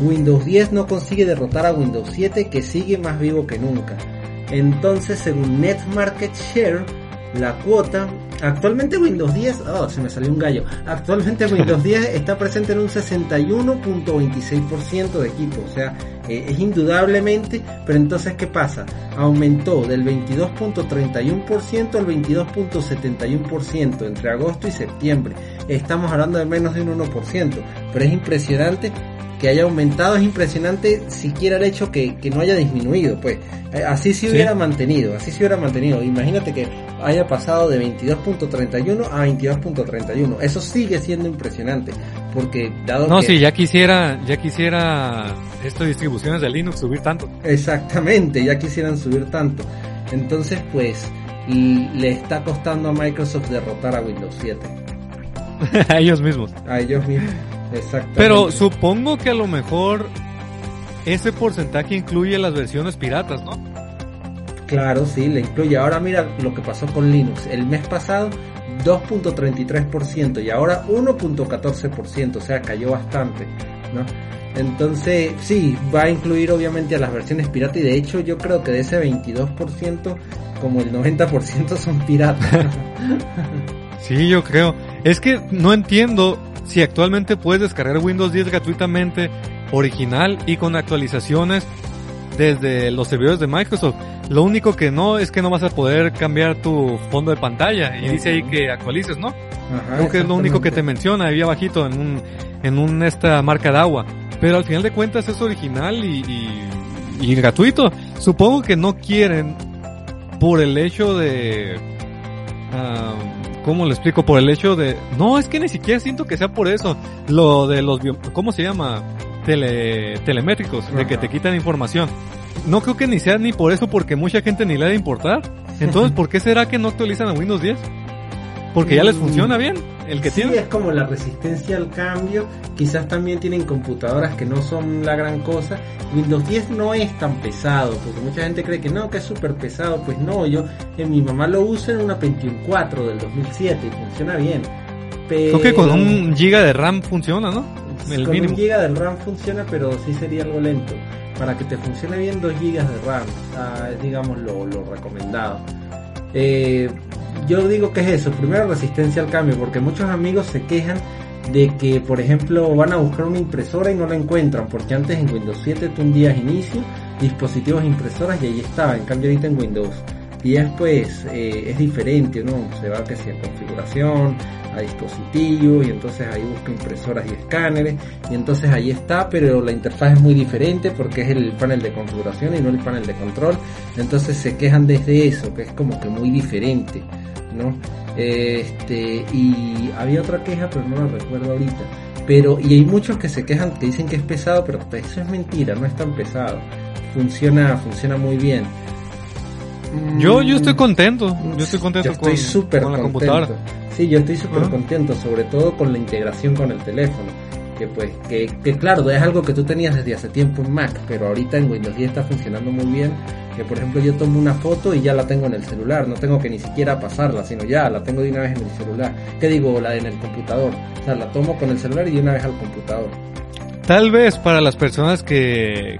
Windows 10 no consigue derrotar a Windows 7 que sigue más vivo que nunca. Entonces, según Net Market Share, la cuota Actualmente Windows 10, oh, se me salió un gallo. Actualmente Windows 10 está presente en un 61.26% de equipos, o sea, eh, es indudablemente, pero entonces ¿qué pasa? Aumentó del 22.31% al 22.71% entre agosto y septiembre. Estamos hablando de menos de un 1%, pero es impresionante que haya aumentado es impresionante siquiera el hecho que, que no haya disminuido, pues eh, así se hubiera mantenido, así se hubiera mantenido. Imagínate que haya pasado de 22.31 a 22.31. Eso sigue siendo impresionante, porque dado no, que... sí, ya quisiera, ya quisiera estas distribuciones de Linux subir tanto. Exactamente, ya quisieran subir tanto. Entonces, pues, le está costando a Microsoft derrotar a Windows 7. a ellos mismos. A ellos mismos. Exactamente. Pero supongo que a lo mejor ese porcentaje incluye las versiones piratas, ¿no? Claro, sí, le incluye. Ahora mira lo que pasó con Linux. El mes pasado 2.33% y ahora 1.14%, o sea, cayó bastante, ¿no? Entonces, sí, va a incluir obviamente a las versiones piratas y de hecho yo creo que de ese 22%, como el 90% son piratas. sí, yo creo. Es que no entiendo si actualmente puedes descargar Windows 10 gratuitamente, original y con actualizaciones desde los servidores de Microsoft. Lo único que no es que no vas a poder cambiar tu fondo de pantalla y dice ahí que actualices, ¿no? Creo que es lo único que te menciona ahí abajito en un, en un esta marca de agua. Pero al final de cuentas es original y, y, gratuito. Supongo que no quieren por el hecho de... Ah, ¿Cómo le explico? Por el hecho de... No, es que ni siquiera siento que sea por eso. Lo de los... ¿Cómo se llama? Tele... Telemétricos, de que te quitan información. No creo que ni sea ni por eso, porque mucha gente ni le ha de importar. Entonces, ¿por qué será que no actualizan a Windows 10? Porque ya les funciona bien el que sí, tiene. es como la resistencia al cambio. Quizás también tienen computadoras que no son la gran cosa. Windows 10 no es tan pesado, porque mucha gente cree que no, que es súper pesado. Pues no, yo en mi mamá lo uso en una Pentium 4 del 2007 y funciona bien. Creo que con un giga de RAM funciona, ¿no? El con un giga de RAM funciona, pero sí sería algo lento. Para que te funcione bien 2 gigas de RAM, ah, es digamos lo, lo recomendado. Eh, yo digo que es eso, primero resistencia al cambio, porque muchos amigos se quejan de que, por ejemplo, van a buscar una impresora y no la encuentran, porque antes en Windows 7 tú hundías inicio, dispositivos impresoras y ahí estaba, en cambio ahorita en Windows 10 pues eh, es diferente, ¿no? Se va que si configuración, a dispositivo y entonces ahí busca impresoras y escáneres y entonces ahí está, pero la interfaz es muy diferente porque es el panel de configuración y no el panel de control, entonces se quejan desde eso, que es como que muy diferente, ¿no? Este, y había otra queja, pero no la recuerdo ahorita. Pero, y hay muchos que se quejan, que dicen que es pesado, pero eso es mentira, no es tan pesado. Funciona, funciona muy bien. Yo, yo estoy contento, yo estoy contento estoy súper con la contento. computadora. Sí, yo estoy súper contento, sobre todo con la integración con el teléfono. Que pues, que, que claro, es algo que tú tenías desde hace tiempo en Mac, pero ahorita en Windows 10 está funcionando muy bien. Que por ejemplo yo tomo una foto y ya la tengo en el celular, no tengo que ni siquiera pasarla, sino ya la tengo de una vez en el celular. ¿Qué digo? La en el computador. O sea, la tomo con el celular y de una vez al computador. Tal vez para las personas que,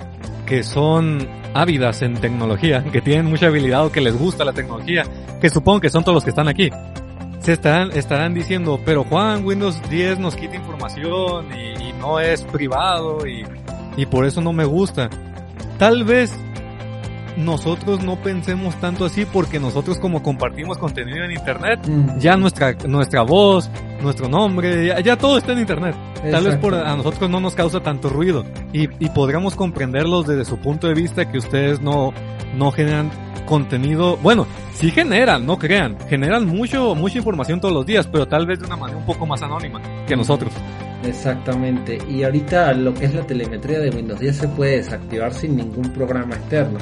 que son ávidas en tecnología, que tienen mucha habilidad o que les gusta la tecnología, que supongo que son todos los que están aquí, se estarán, estarán diciendo, pero Juan, Windows 10 nos quita información y, y no es privado y, y por eso no me gusta. Tal vez nosotros no pensemos tanto así porque nosotros como compartimos contenido en internet, ya nuestra, nuestra voz, nuestro nombre, ya, ya todo está en internet. Tal vez por, a nosotros no nos causa tanto ruido y, y podríamos comprenderlos desde su punto de vista que ustedes no, no generan contenido, bueno, sí generan, no crean, generan mucho, mucha información todos los días, pero tal vez de una manera un poco más anónima que nosotros. Exactamente. Y ahorita lo que es la telemetría de Windows 10 se puede desactivar sin ningún programa externo.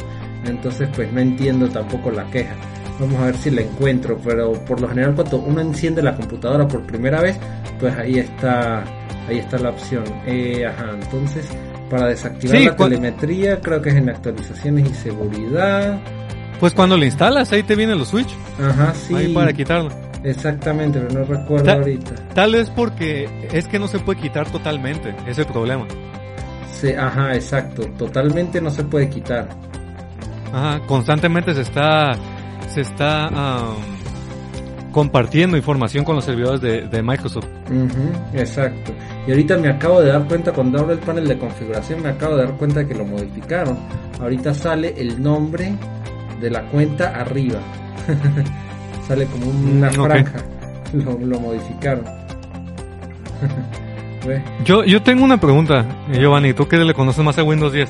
Entonces pues no entiendo tampoco la queja. Vamos a ver si la encuentro, pero por lo general cuando uno enciende la computadora por primera vez, pues ahí está, ahí está la opción. Eh, ajá, entonces para desactivar Sí, la telemetría creo que es en actualizaciones y seguridad. Pues cuando le instalas, ahí te vienen los switch, Ajá, sí. ahí para quitarlo. Exactamente, pero no recuerdo Ta- ahorita. Tal vez porque es que no se puede quitar totalmente, ese es el problema. Sí, ajá, exacto. Totalmente no se puede quitar. Ajá, constantemente se está, se está am, compartiendo información con los servidores de, de Microsoft. Ujú, exacto. Y ahorita me acabo de dar cuenta, cuando abro el panel de configuración, me acabo de dar cuenta que lo modificaron. Ahorita sale el nombre de la cuenta arriba. sale como una Mm, ok. franja. Lo, lo modificaron. Yo, yo tengo una pregunta, eh, Giovanni, tú que le conoces más a Windows 10.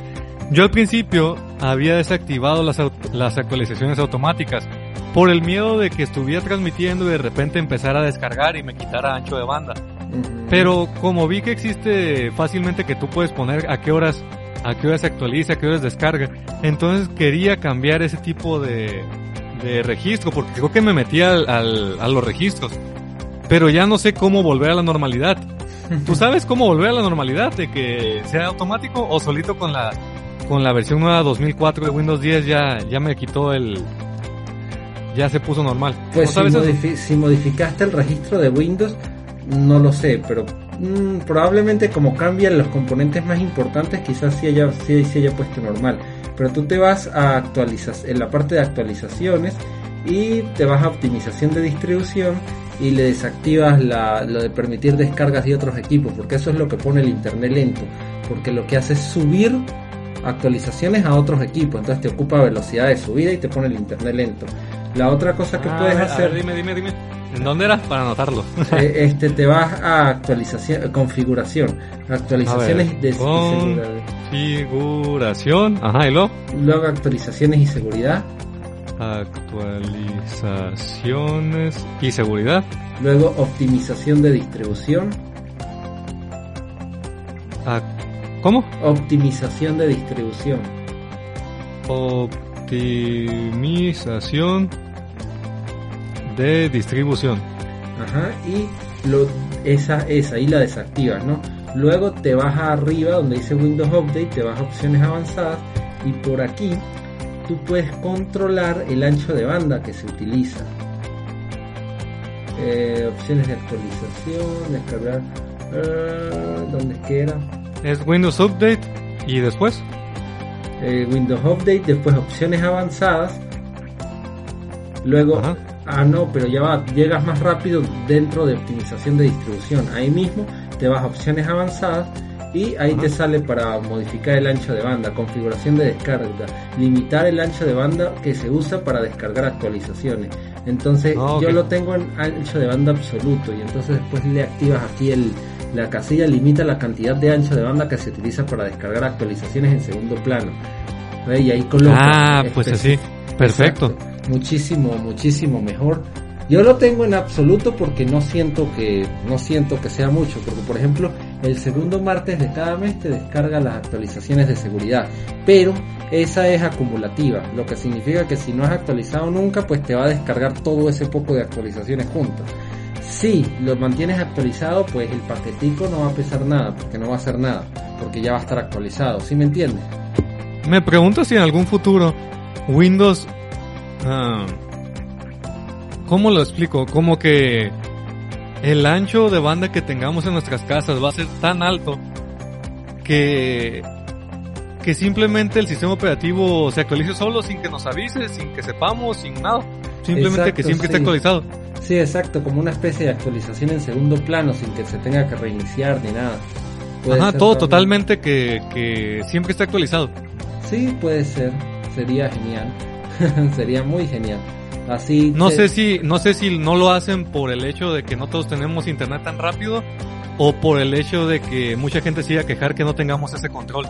Yo al principio había desactivado las, las actualizaciones automáticas por el miedo de que estuviera transmitiendo y de repente empezara a descargar y me quitara ancho de banda. Ujú. Pero como vi que existe fácilmente que tú puedes poner a qué horas a qué horas se actualiza, a qué horas descarga, entonces quería cambiar ese tipo de, de registro porque creo que me metí al, al- a los registros, pero ya no sé cómo volver a la normalidad. ¿Tú sabes cómo volver a la normalidad de que sea automático o solito con la con la versión nueva 2004 de Windows 10 ya ya me quitó el ya se puso normal? Pues ¿No si, sabes eso? modifi- si modificaste el registro de Windows, no lo sé, pero mm, probablemente como cambian los componentes más importantes, quizás sí haya, sí, sí haya puesto normal. Pero tú te vas a actualizar en la parte de actualizaciones y te vas a optimización de distribución y le desactivas la, lo de permitir descargas de otros equipos, porque eso es lo que pone el internet lento, porque lo que hace es subir actualizaciones a otros equipos, entonces te ocupa velocidad de subida y te pone el internet lento. La otra cosa que Ah, puedes a ver, hacer, a ver, dime, dime, dime. ¿En dónde era? Para anotarlo. eh, este, te vas a actualización, configuración, actualizaciones ver, de, y con- seguridad. Configuración. Ajá, y luego. luego actualizaciones y seguridad, Actualizaciones y seguridad. luego optimización de distribución, ¿Cómo? optimización de distribución, Optimización de distribución. Ajá, y lo, esa, esa ahí la desactivas, ¿no? Luego te vas arriba donde dice Windows Update, te vas a opciones avanzadas y por aquí tú puedes controlar el ancho de banda que se utiliza. Eh, opciones de actualización, descargar. eh, ¿Dónde es que era? Es Windows Update y después. Eh, Windows Update, después opciones avanzadas. Luego, Ajá. ah no, pero ya va, llegas más rápido dentro de optimización de distribución. Ahí mismo te vas a opciones avanzadas y ahí te sale para modificar el ancho de banda, configuración de descarga, limitar el ancho de banda que se usa para descargar actualizaciones. Entonces Ah, yo lo tengo en ancho de banda absoluto y entonces después le activas aquí el la casilla limita la cantidad de ancho de banda que se utiliza para descargar actualizaciones en segundo plano. ¿Ve? Y ahí coloca Ah, pues así. Perfecto. Exacto. Muchísimo, muchísimo mejor. Yo lo tengo en absoluto porque no siento que no siento que sea mucho, porque por ejemplo, el segundo martes de cada mes te descarga las actualizaciones de seguridad, pero esa es acumulativa, lo que significa que si no has actualizado nunca, pues te va a descargar todo ese poco de actualizaciones juntas. Si lo mantienes actualizado, pues el paquetico no va a pesar nada, porque no va a hacer nada, porque ya va a estar actualizado, ¿sí me entiendes? Me pregunto si en algún futuro Windows... ah, ¿Cómo lo explico? Como que el ancho de banda que tengamos en nuestras casas va a ser tan alto que que simplemente el sistema operativo se actualice solo sin que nos avise, sin que sepamos, sin nada. Simplemente Exacto, que siempre esté sí. actualizado. Sí, exacto, como una especie de actualización en segundo plano sin que se tenga que reiniciar ni nada. Puede Ajá, todo también. totalmente que, que siempre esté actualizado. Sí, puede ser. Sería genial. Sería muy genial. Así. No sé si, no sé si no lo hacen por el hecho de que no todos tenemos internet tan rápido o por el hecho de que mucha gente siga a quejar que no tengamos ese control.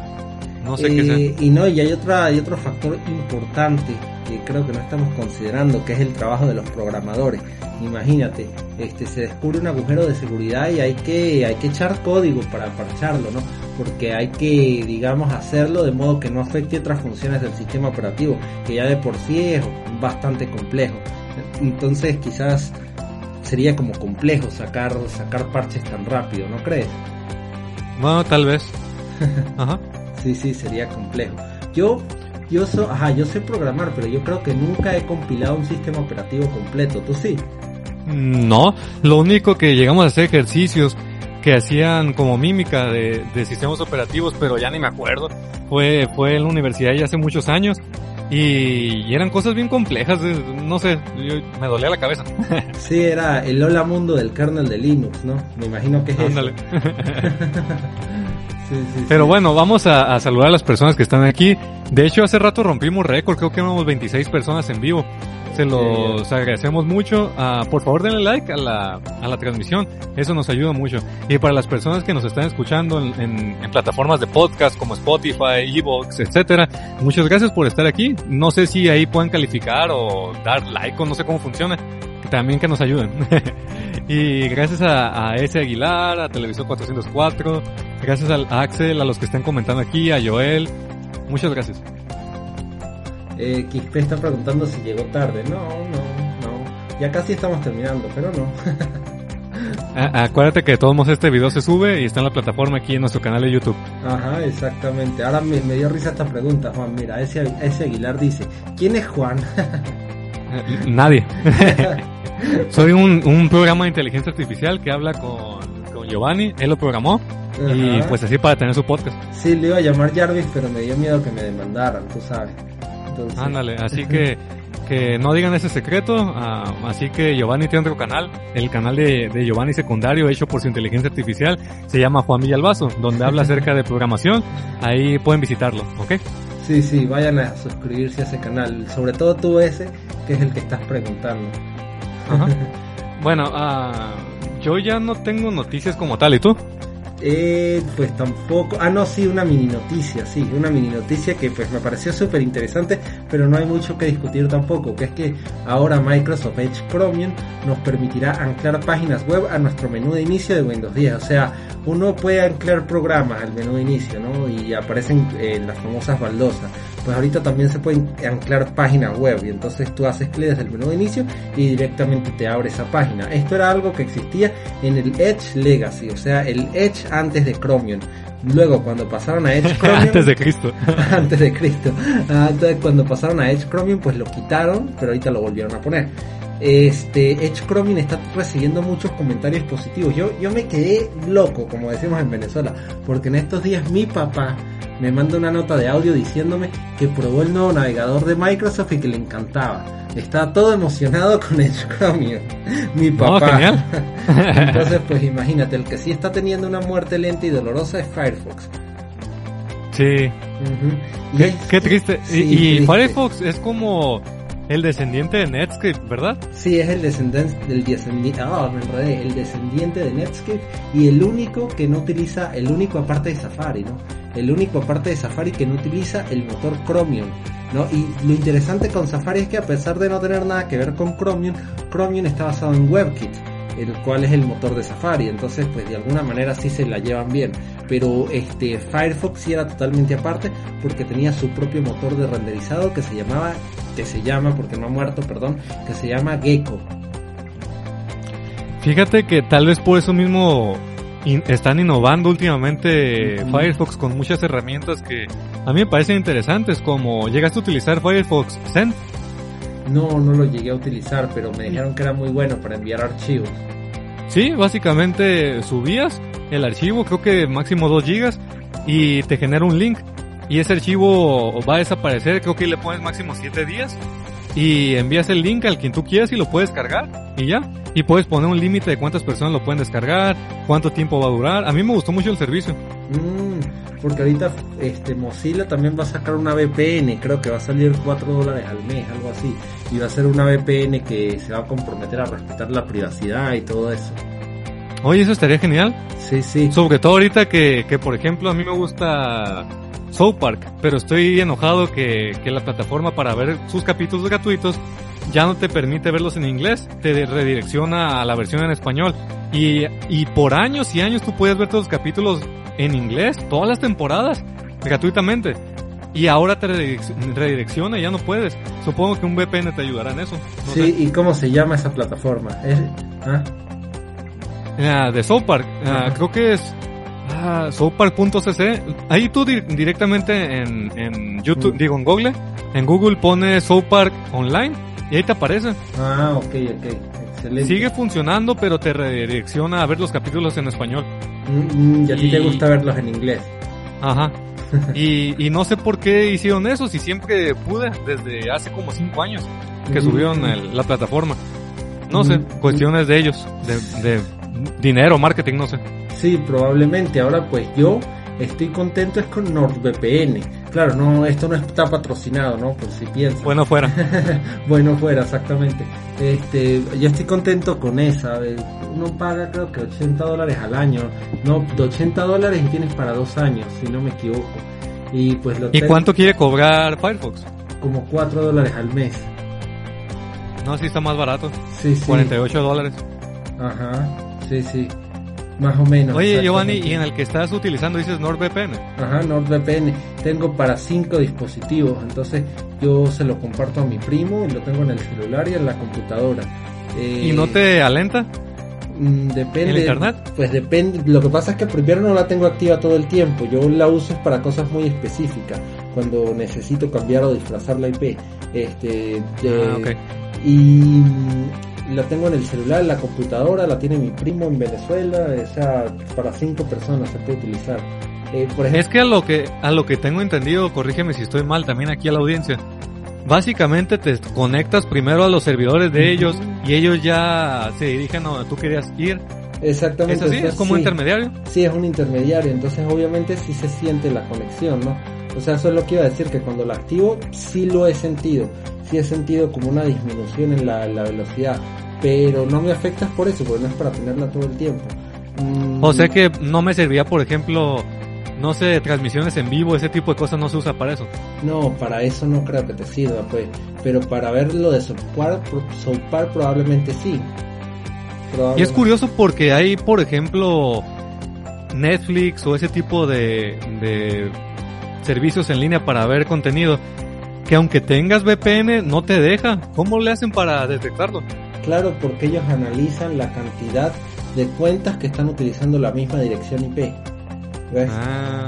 No sé qué sea. Eh, y no, y hay otra, hay otro factor importante que creo que no estamos considerando, que es el trabajo de los programadores. Imagínate, este se descubre un agujero de seguridad y hay que, hay que echar código para parcharlo, ¿no? Porque hay que, digamos, hacerlo de modo que no afecte otras funciones del sistema operativo, que ya de por sí es bastante complejo. Entonces quizás sería como complejo sacar, sacar parches tan rápido, ¿no crees? Bueno, tal vez. Ajá. Sí, sí, sería complejo. Yo, yo, so, ajá, yo sé programar, pero yo creo que nunca he compilado un sistema operativo completo. ¿Tú sí? No, lo único que llegamos a hacer ejercicios que hacían como mímica de, de sistemas operativos, pero ya ni me acuerdo. Fue, fue en la universidad ya hace muchos años y, eran cosas bien complejas, no sé, yo- me dolía la cabeza. Sí, era el hola mundo del kernel de Linux, ¿no? Me imagino que es eso. Pero bueno, vamos a, a saludar a las personas que están aquí. De hecho, hace rato rompimos récord, creo que éramos 26 personas en vivo. Se los agradecemos mucho. Ah, por favor, denle like a la, a la transmisión. Eso nos ayuda mucho. Y para las personas que nos están escuchando en, en- en plataformas de podcast como Spotify, Evox, etcétera, muchas gracias por estar aquí. No sé si ahí pueden calificar o dar like o no sé cómo funciona. También que nos ayuden. y gracias a, a ese Aguilar, a Televisión 404, gracias a Axel, a los que están comentando aquí, a Joel. Muchas gracias. Eh, Quispe está preguntando si llegó tarde. No, no, no. Ya casi estamos terminando, pero no. A- acuérdate que de todos modos este video se sube y está en la plataforma aquí en nuestro canal de YouTube. Ajá, exactamente. Ahora me, me dio risa esta pregunta, Juan. Mira, ese, ese Aguilar dice, ¿quién es Juan? Nadie. Soy un, un programa de inteligencia artificial que habla con, con Giovanni, él lo programó y pues así para tener su podcast. Sí, le iba a llamar Jarvis, pero me dio miedo que me demandaran, tú sabes. Entonces, Ándale, así que que no digan ese secreto, ah, así que Giovanni tiene otro canal, el canal de, de Giovanni secundario hecho por su inteligencia artificial, se llama Juan Villalbazo, donde habla acerca de programación, ahí pueden visitarlo, ¿ok? Sí, sí, vayan a suscribirse a ese canal. Sobre todo tú ese, que es el que estás preguntando. Ajá. Bueno, ah, yo ya no tengo noticias como tal, ¿y tú? Eh, pues tampoco. Ah, no, sí, una mini noticia, sí, una mini noticia que pues me pareció súper interesante, pero no hay mucho que discutir tampoco, que es que ahora Microsoft Edge Chromium nos permitirá anclar páginas web a nuestro menú de inicio de Windows 10. O sea, uno puede anclar programas al menú de inicio, ¿no? Y aparecen eh, las famosas baldosas. Pues ahorita también se pueden anclar páginas web y entonces tú haces clic desde el menú de inicio y directamente te abre esa página. Esto era algo que existía en el Edge Legacy, o sea, el Edge antes de Chromium. Luego cuando pasaron a Edge Chromium Antes de Cristo. antes de Cristo. Ah, Entonces cuando pasaron a Edge Chromium pues lo quitaron, pero ahorita lo volvieron a poner. Este Edge Chromium está recibiendo muchos comentarios positivos. Yo yo me quedé loco, como decimos en Venezuela, porque en estos días mi papá me manda una nota de audio diciéndome que probó el nuevo navegador de Microsoft y que le encantaba. Estaba todo emocionado con el Chromium. Mi papá. Entonces, pues imagínate, el que sí está teniendo una muerte lenta y dolorosa es Firefox. Sí. qué, triste. y, Firefox es como el descendiente de Netscape, ¿verdad? Sí, es el descendiente del descendiente, ah, me enredé, el descendiente de Netscape y el único que no utiliza, el único aparte de Safari, ¿no? El único aparte de Safari que no utiliza el motor Chromium, ¿no? Y lo interesante con Safari es que a pesar de no tener nada que ver con Chromium, Chromium está basado en WebKit el cual es el motor de Safari, entonces pues de alguna manera sí se la llevan bien, pero este Firefox sí era totalmente aparte porque tenía su propio motor de renderizado que se llamaba, que se llama, porque no ha muerto, perdón, que se llama Gecko. Fíjate que tal vez por eso mismo están innovando últimamente Firefox con muchas herramientas que a mí me parecen interesantes, como llegaste a utilizar Firefox Send. No, no lo llegué a utilizar, pero me dijeron que era muy bueno para enviar archivos. Sí, básicamente subías el archivo, creo que máximo 2 gigas, y te genera un link. Y ese archivo va a desaparecer, creo que le pones máximo 7 días. Y envías el link al quien tú quieras y lo puedes cargar. Y ya. Y puedes poner un límite de cuántas personas lo pueden descargar, cuánto tiempo va a durar. A mí me gustó mucho el servicio. Mm, porque ahorita este Mozilla también va a sacar una VPN, creo que va a salir 4 dólares al mes, algo así. Y va a ser una VPN que se va a comprometer a respetar la privacidad y todo eso. Oye, eso estaría genial. Sí, sí. Sobre todo ahorita que, que por ejemplo, a mí me gusta South Park, pero estoy enojado que, que la plataforma para ver sus capítulos gratuitos ya no te permite verlos en inglés, te redirecciona a la versión en español. Y, y por años y años tú puedes ver todos los capítulos en inglés, todas las temporadas, gratuitamente. Y ahora te redirecciona y ya no puedes. Supongo que un VPN te ayudará en eso. sí, ¿y cómo se llama esa plataforma? ¿Es, ¿ah? ah de South Park. Ah, creo que es ah, soappark.cc. Ahí tú directamente en, en YouTube, mm. digo en Google, en Google pones South Park Online y ahí te aparece. Ah, ok, ok. Excelente. Sigue funcionando, pero te redirecciona a ver los capítulos en español. Mm, mm, y a ti te gusta verlos en inglés. Ajá. y, no sé por qué hicieron eso, si siempre pude, desde hace como cinco años que subieron la plataforma. No sé, cuestiones de ellos, de, de dinero, marketing, no sé. Sí, probablemente. Ahora pues yo estoy contento es con NordVPN. Claro, no, esto no está patrocinado, ¿no? Por si piensas. Bueno fuera. bueno fuera, exactamente. Este, yo estoy contento con esa. Uno paga creo que 80 dólares al año. No, 80 dólares y tienes para dos años, si no me equivoco. Y pues lo ¿Y cuánto quiere cobrar Firefox? Como 4 dólares al mes. No, sí está más barato. Sí, sí. 48 dólares. Ajá, sí, sí. Más o menos. Oye, Giovanni, ¿y en el que estás utilizando dices NordVPN? Ajá, NordVPN. Tengo para cinco dispositivos, entonces yo se lo comparto a mi primo y lo tengo en el celular y en la computadora. ¿Y no te alenta? Mm, depende. ¿El internet? Pues depende. Lo que pasa es que primero no la tengo activa todo el tiempo. Yo la uso para cosas muy específicas. Cuando necesito cambiar o disfrazar la IP. Este, ah, Y la tengo en el celular, en la computadora, la tiene mi primo en Venezuela, o sea, para cinco personas se puede utilizar. Eh, es que a lo que a lo que tengo entendido, corrígeme si estoy mal también aquí a la audiencia. Básicamente te conectas primero a los servidores de ellos y ellos ya se dirigen a donde tú querías ir. Exactamente. ¿Es así? ¿Es como intermediario? Sí, es un intermediario, entonces obviamente sí se siente la conexión, ¿no? O sea, eso es lo que iba a decir, que cuando la activo sí lo he sentido sí he sentido como una disminución en la, velocidad, pero no me afecta por eso, porque no es para tenerla todo el tiempo. Mm. O sea que no me serviría, por ejemplo, no sé, transmisiones en vivo, ese tipo de cosas no se usa para eso. No, para eso no creo que te sirva, pues. Pero para ver lo de Soapar, probablemente sí. Y es curioso porque hay, por ejemplo, Netflix o ese tipo de, de servicios en línea para ver contenido que aunque tengas VPN no te deja. ¿Cómo le hacen para detectarlo? Claro, porque ellos analizan la cantidad de cuentas que están utilizando la misma dirección IP. ¿Ves? Ah.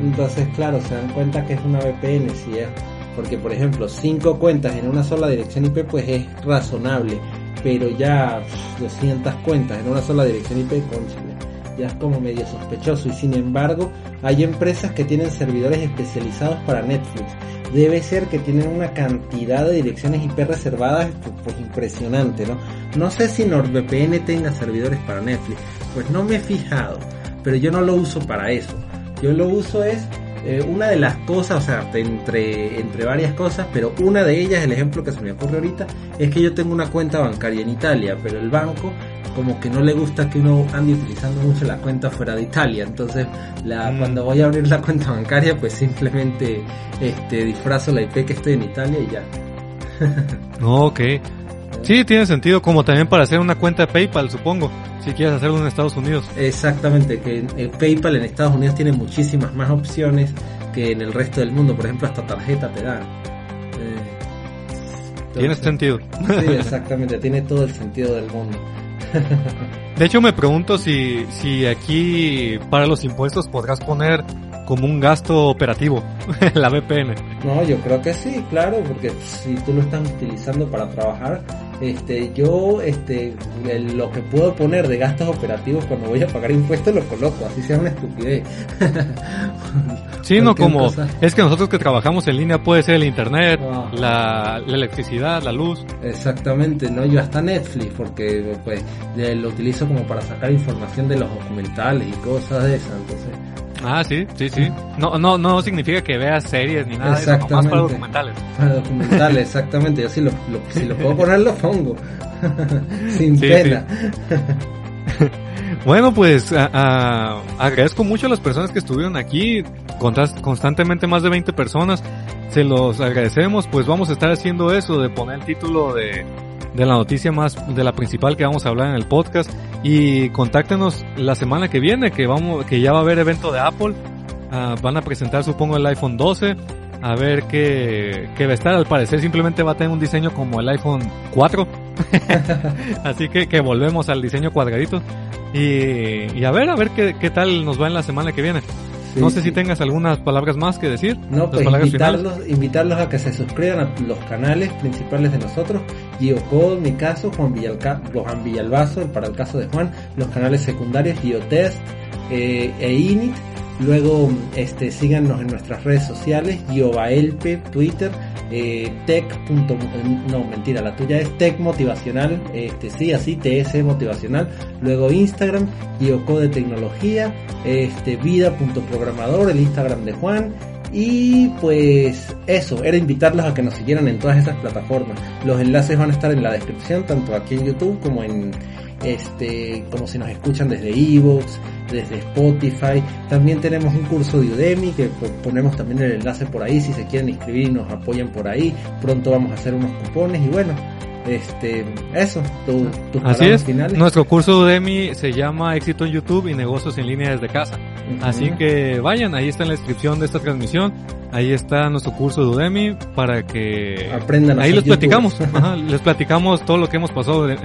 Entonces, claro, se dan cuenta que es una VPN, si es porque por ejemplo, cinco cuentas en una sola dirección IP pues es razonable, pero ya 200 cuentas en una sola dirección IP, ya es como medio sospechoso y sin embargo hay empresas que tienen servidores especializados para Netflix. Debe ser que tienen una cantidad de direcciones IP reservadas pues, pues impresionante, ¿no? No sé si NordVPN tenga servidores para Netflix, pues no me he fijado, pero yo no lo uso para eso. Yo lo uso es eh, una de las cosas, o sea, entre, entre varias cosas, pero una de ellas, el ejemplo que se me ocurre ahorita, es que yo tengo una cuenta bancaria en Italia, pero el banco como que no le gusta que uno ande utilizando mucho la cuenta fuera de Italia. Entonces, la, Mm. cuando voy a abrir la cuenta bancaria, pues simplemente este, disfrazo la IP que estoy en Italia y ya. No, ok. Sí, tiene sentido, como también para hacer una cuenta de PayPal, supongo, si quieres hacerlo en Estados Unidos. Exactamente, que en PayPal en Estados Unidos tiene muchísimas más opciones que en el resto del mundo. Por ejemplo, hasta tarjeta te dan. Eh, Tiene entonces- sentido. Sí, exactamente, tiene todo el sentido del mundo. De hecho, me pregunto si, si aquí para los impuestos podrás poner como un gasto operativo la VPN. No, yo creo que sí, claro, porque si tú lo estás utilizando para trabajar, este, yo, este, lo que puedo poner de gastos operativos cuando voy a pagar impuestos lo coloco, así sea una estupidez. Sí, no como cosa. es que nosotros que trabajamos en línea puede ser el internet, Ah. la, la electricidad, la luz. Exactamente, no, yo hasta Netflix, porque pues lo utilizo como para sacar información de los documentales y cosas de esas, entonces. Ah, sí, sí, sí. No, no, no significa que veas series ni nada eso, nomás para Exactamente. documentales. Para documentales, exactamente, yo si lo, lo- si lo puedo poner lo pongo, sin Sí, pena. Bueno, pues a- a- agradezco mucho a las personas que estuvieron aquí, constantemente más de 20 personas, se los agradecemos, pues vamos a estar haciendo eso, de poner el título de, de la noticia más, de la principal que vamos a hablar en el podcast, y contáctenos la semana que viene, que vamos, que ya va a haber evento de Apple, Ah, van a presentar supongo el iPhone 12, a ver qué, qué va a estar, al parecer simplemente va a tener un diseño como el iPhone 4, así que, que volvemos al diseño cuadradito. Y, y a ver, a ver qué, qué tal nos va en la semana que viene. No sé si tengas algunas palabras más que decir. No, pues finales. invitarlos, invitarlos a que se suscriban a los canales principales de nosotros. Giocode, en mi caso, Juan, Villalca, Juan Villalbazo, para el caso de Juan, los canales secundarios, Giotest eh, e Init. Luego este, síganos en nuestras redes sociales, Giobaelpe, Twitter, eh, punto- No, mentira, la tuya es Tech Motivacional, este, sí, así, TS Motivacional. Luego Instagram, Giocode Tecnología, este, vida.programador, el Instagram de Juan. Y pues eso, era invitarlos a que nos siguieran en todas esas plataformas. Los enlaces van a estar en la descripción, tanto aquí en YouTube como en este, como si nos escuchan desde Evox, desde Spotify. También tenemos un curso de Udemy que ponemos también el enlace por ahí si se quieren inscribir y nos apoyan por ahí. Pronto vamos a hacer unos cupones y bueno, este, eso, tu, tus Así es. finales. Nuestro curso de Udemy se llama Éxito en YouTube y negocios en línea desde casa. Así que vayan, ahí está en la descripción de esta transmisión. Ahí está nuestro curso de Udemy para que aprendan a ahí les platicamos, ajá, les platicamos todo lo que hemos pasado eh,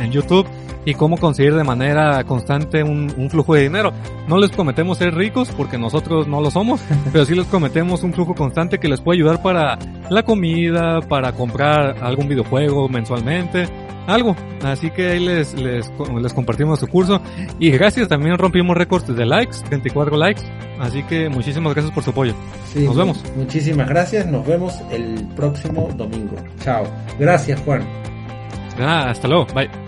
en YouTube y cómo conseguir de manera constante un, un flujo de dinero. No les prometemos ser ricos porque nosotros no lo somos, pero sí les prometemos un flujo constante que les puede ayudar para la comida, para comprar algún videojuego mensualmente, algo. Así que ahí les, les, les compartimos su curso y gracias, también rompimos récords de likes, 34 likes. Así que muchísimas gracias por su apoyo. Sí, Nos vemos. Muchísimas gracias. Nos vemos el próximo domingo. Chao. Gracias, Juan. Ah, hasta luego. Bye.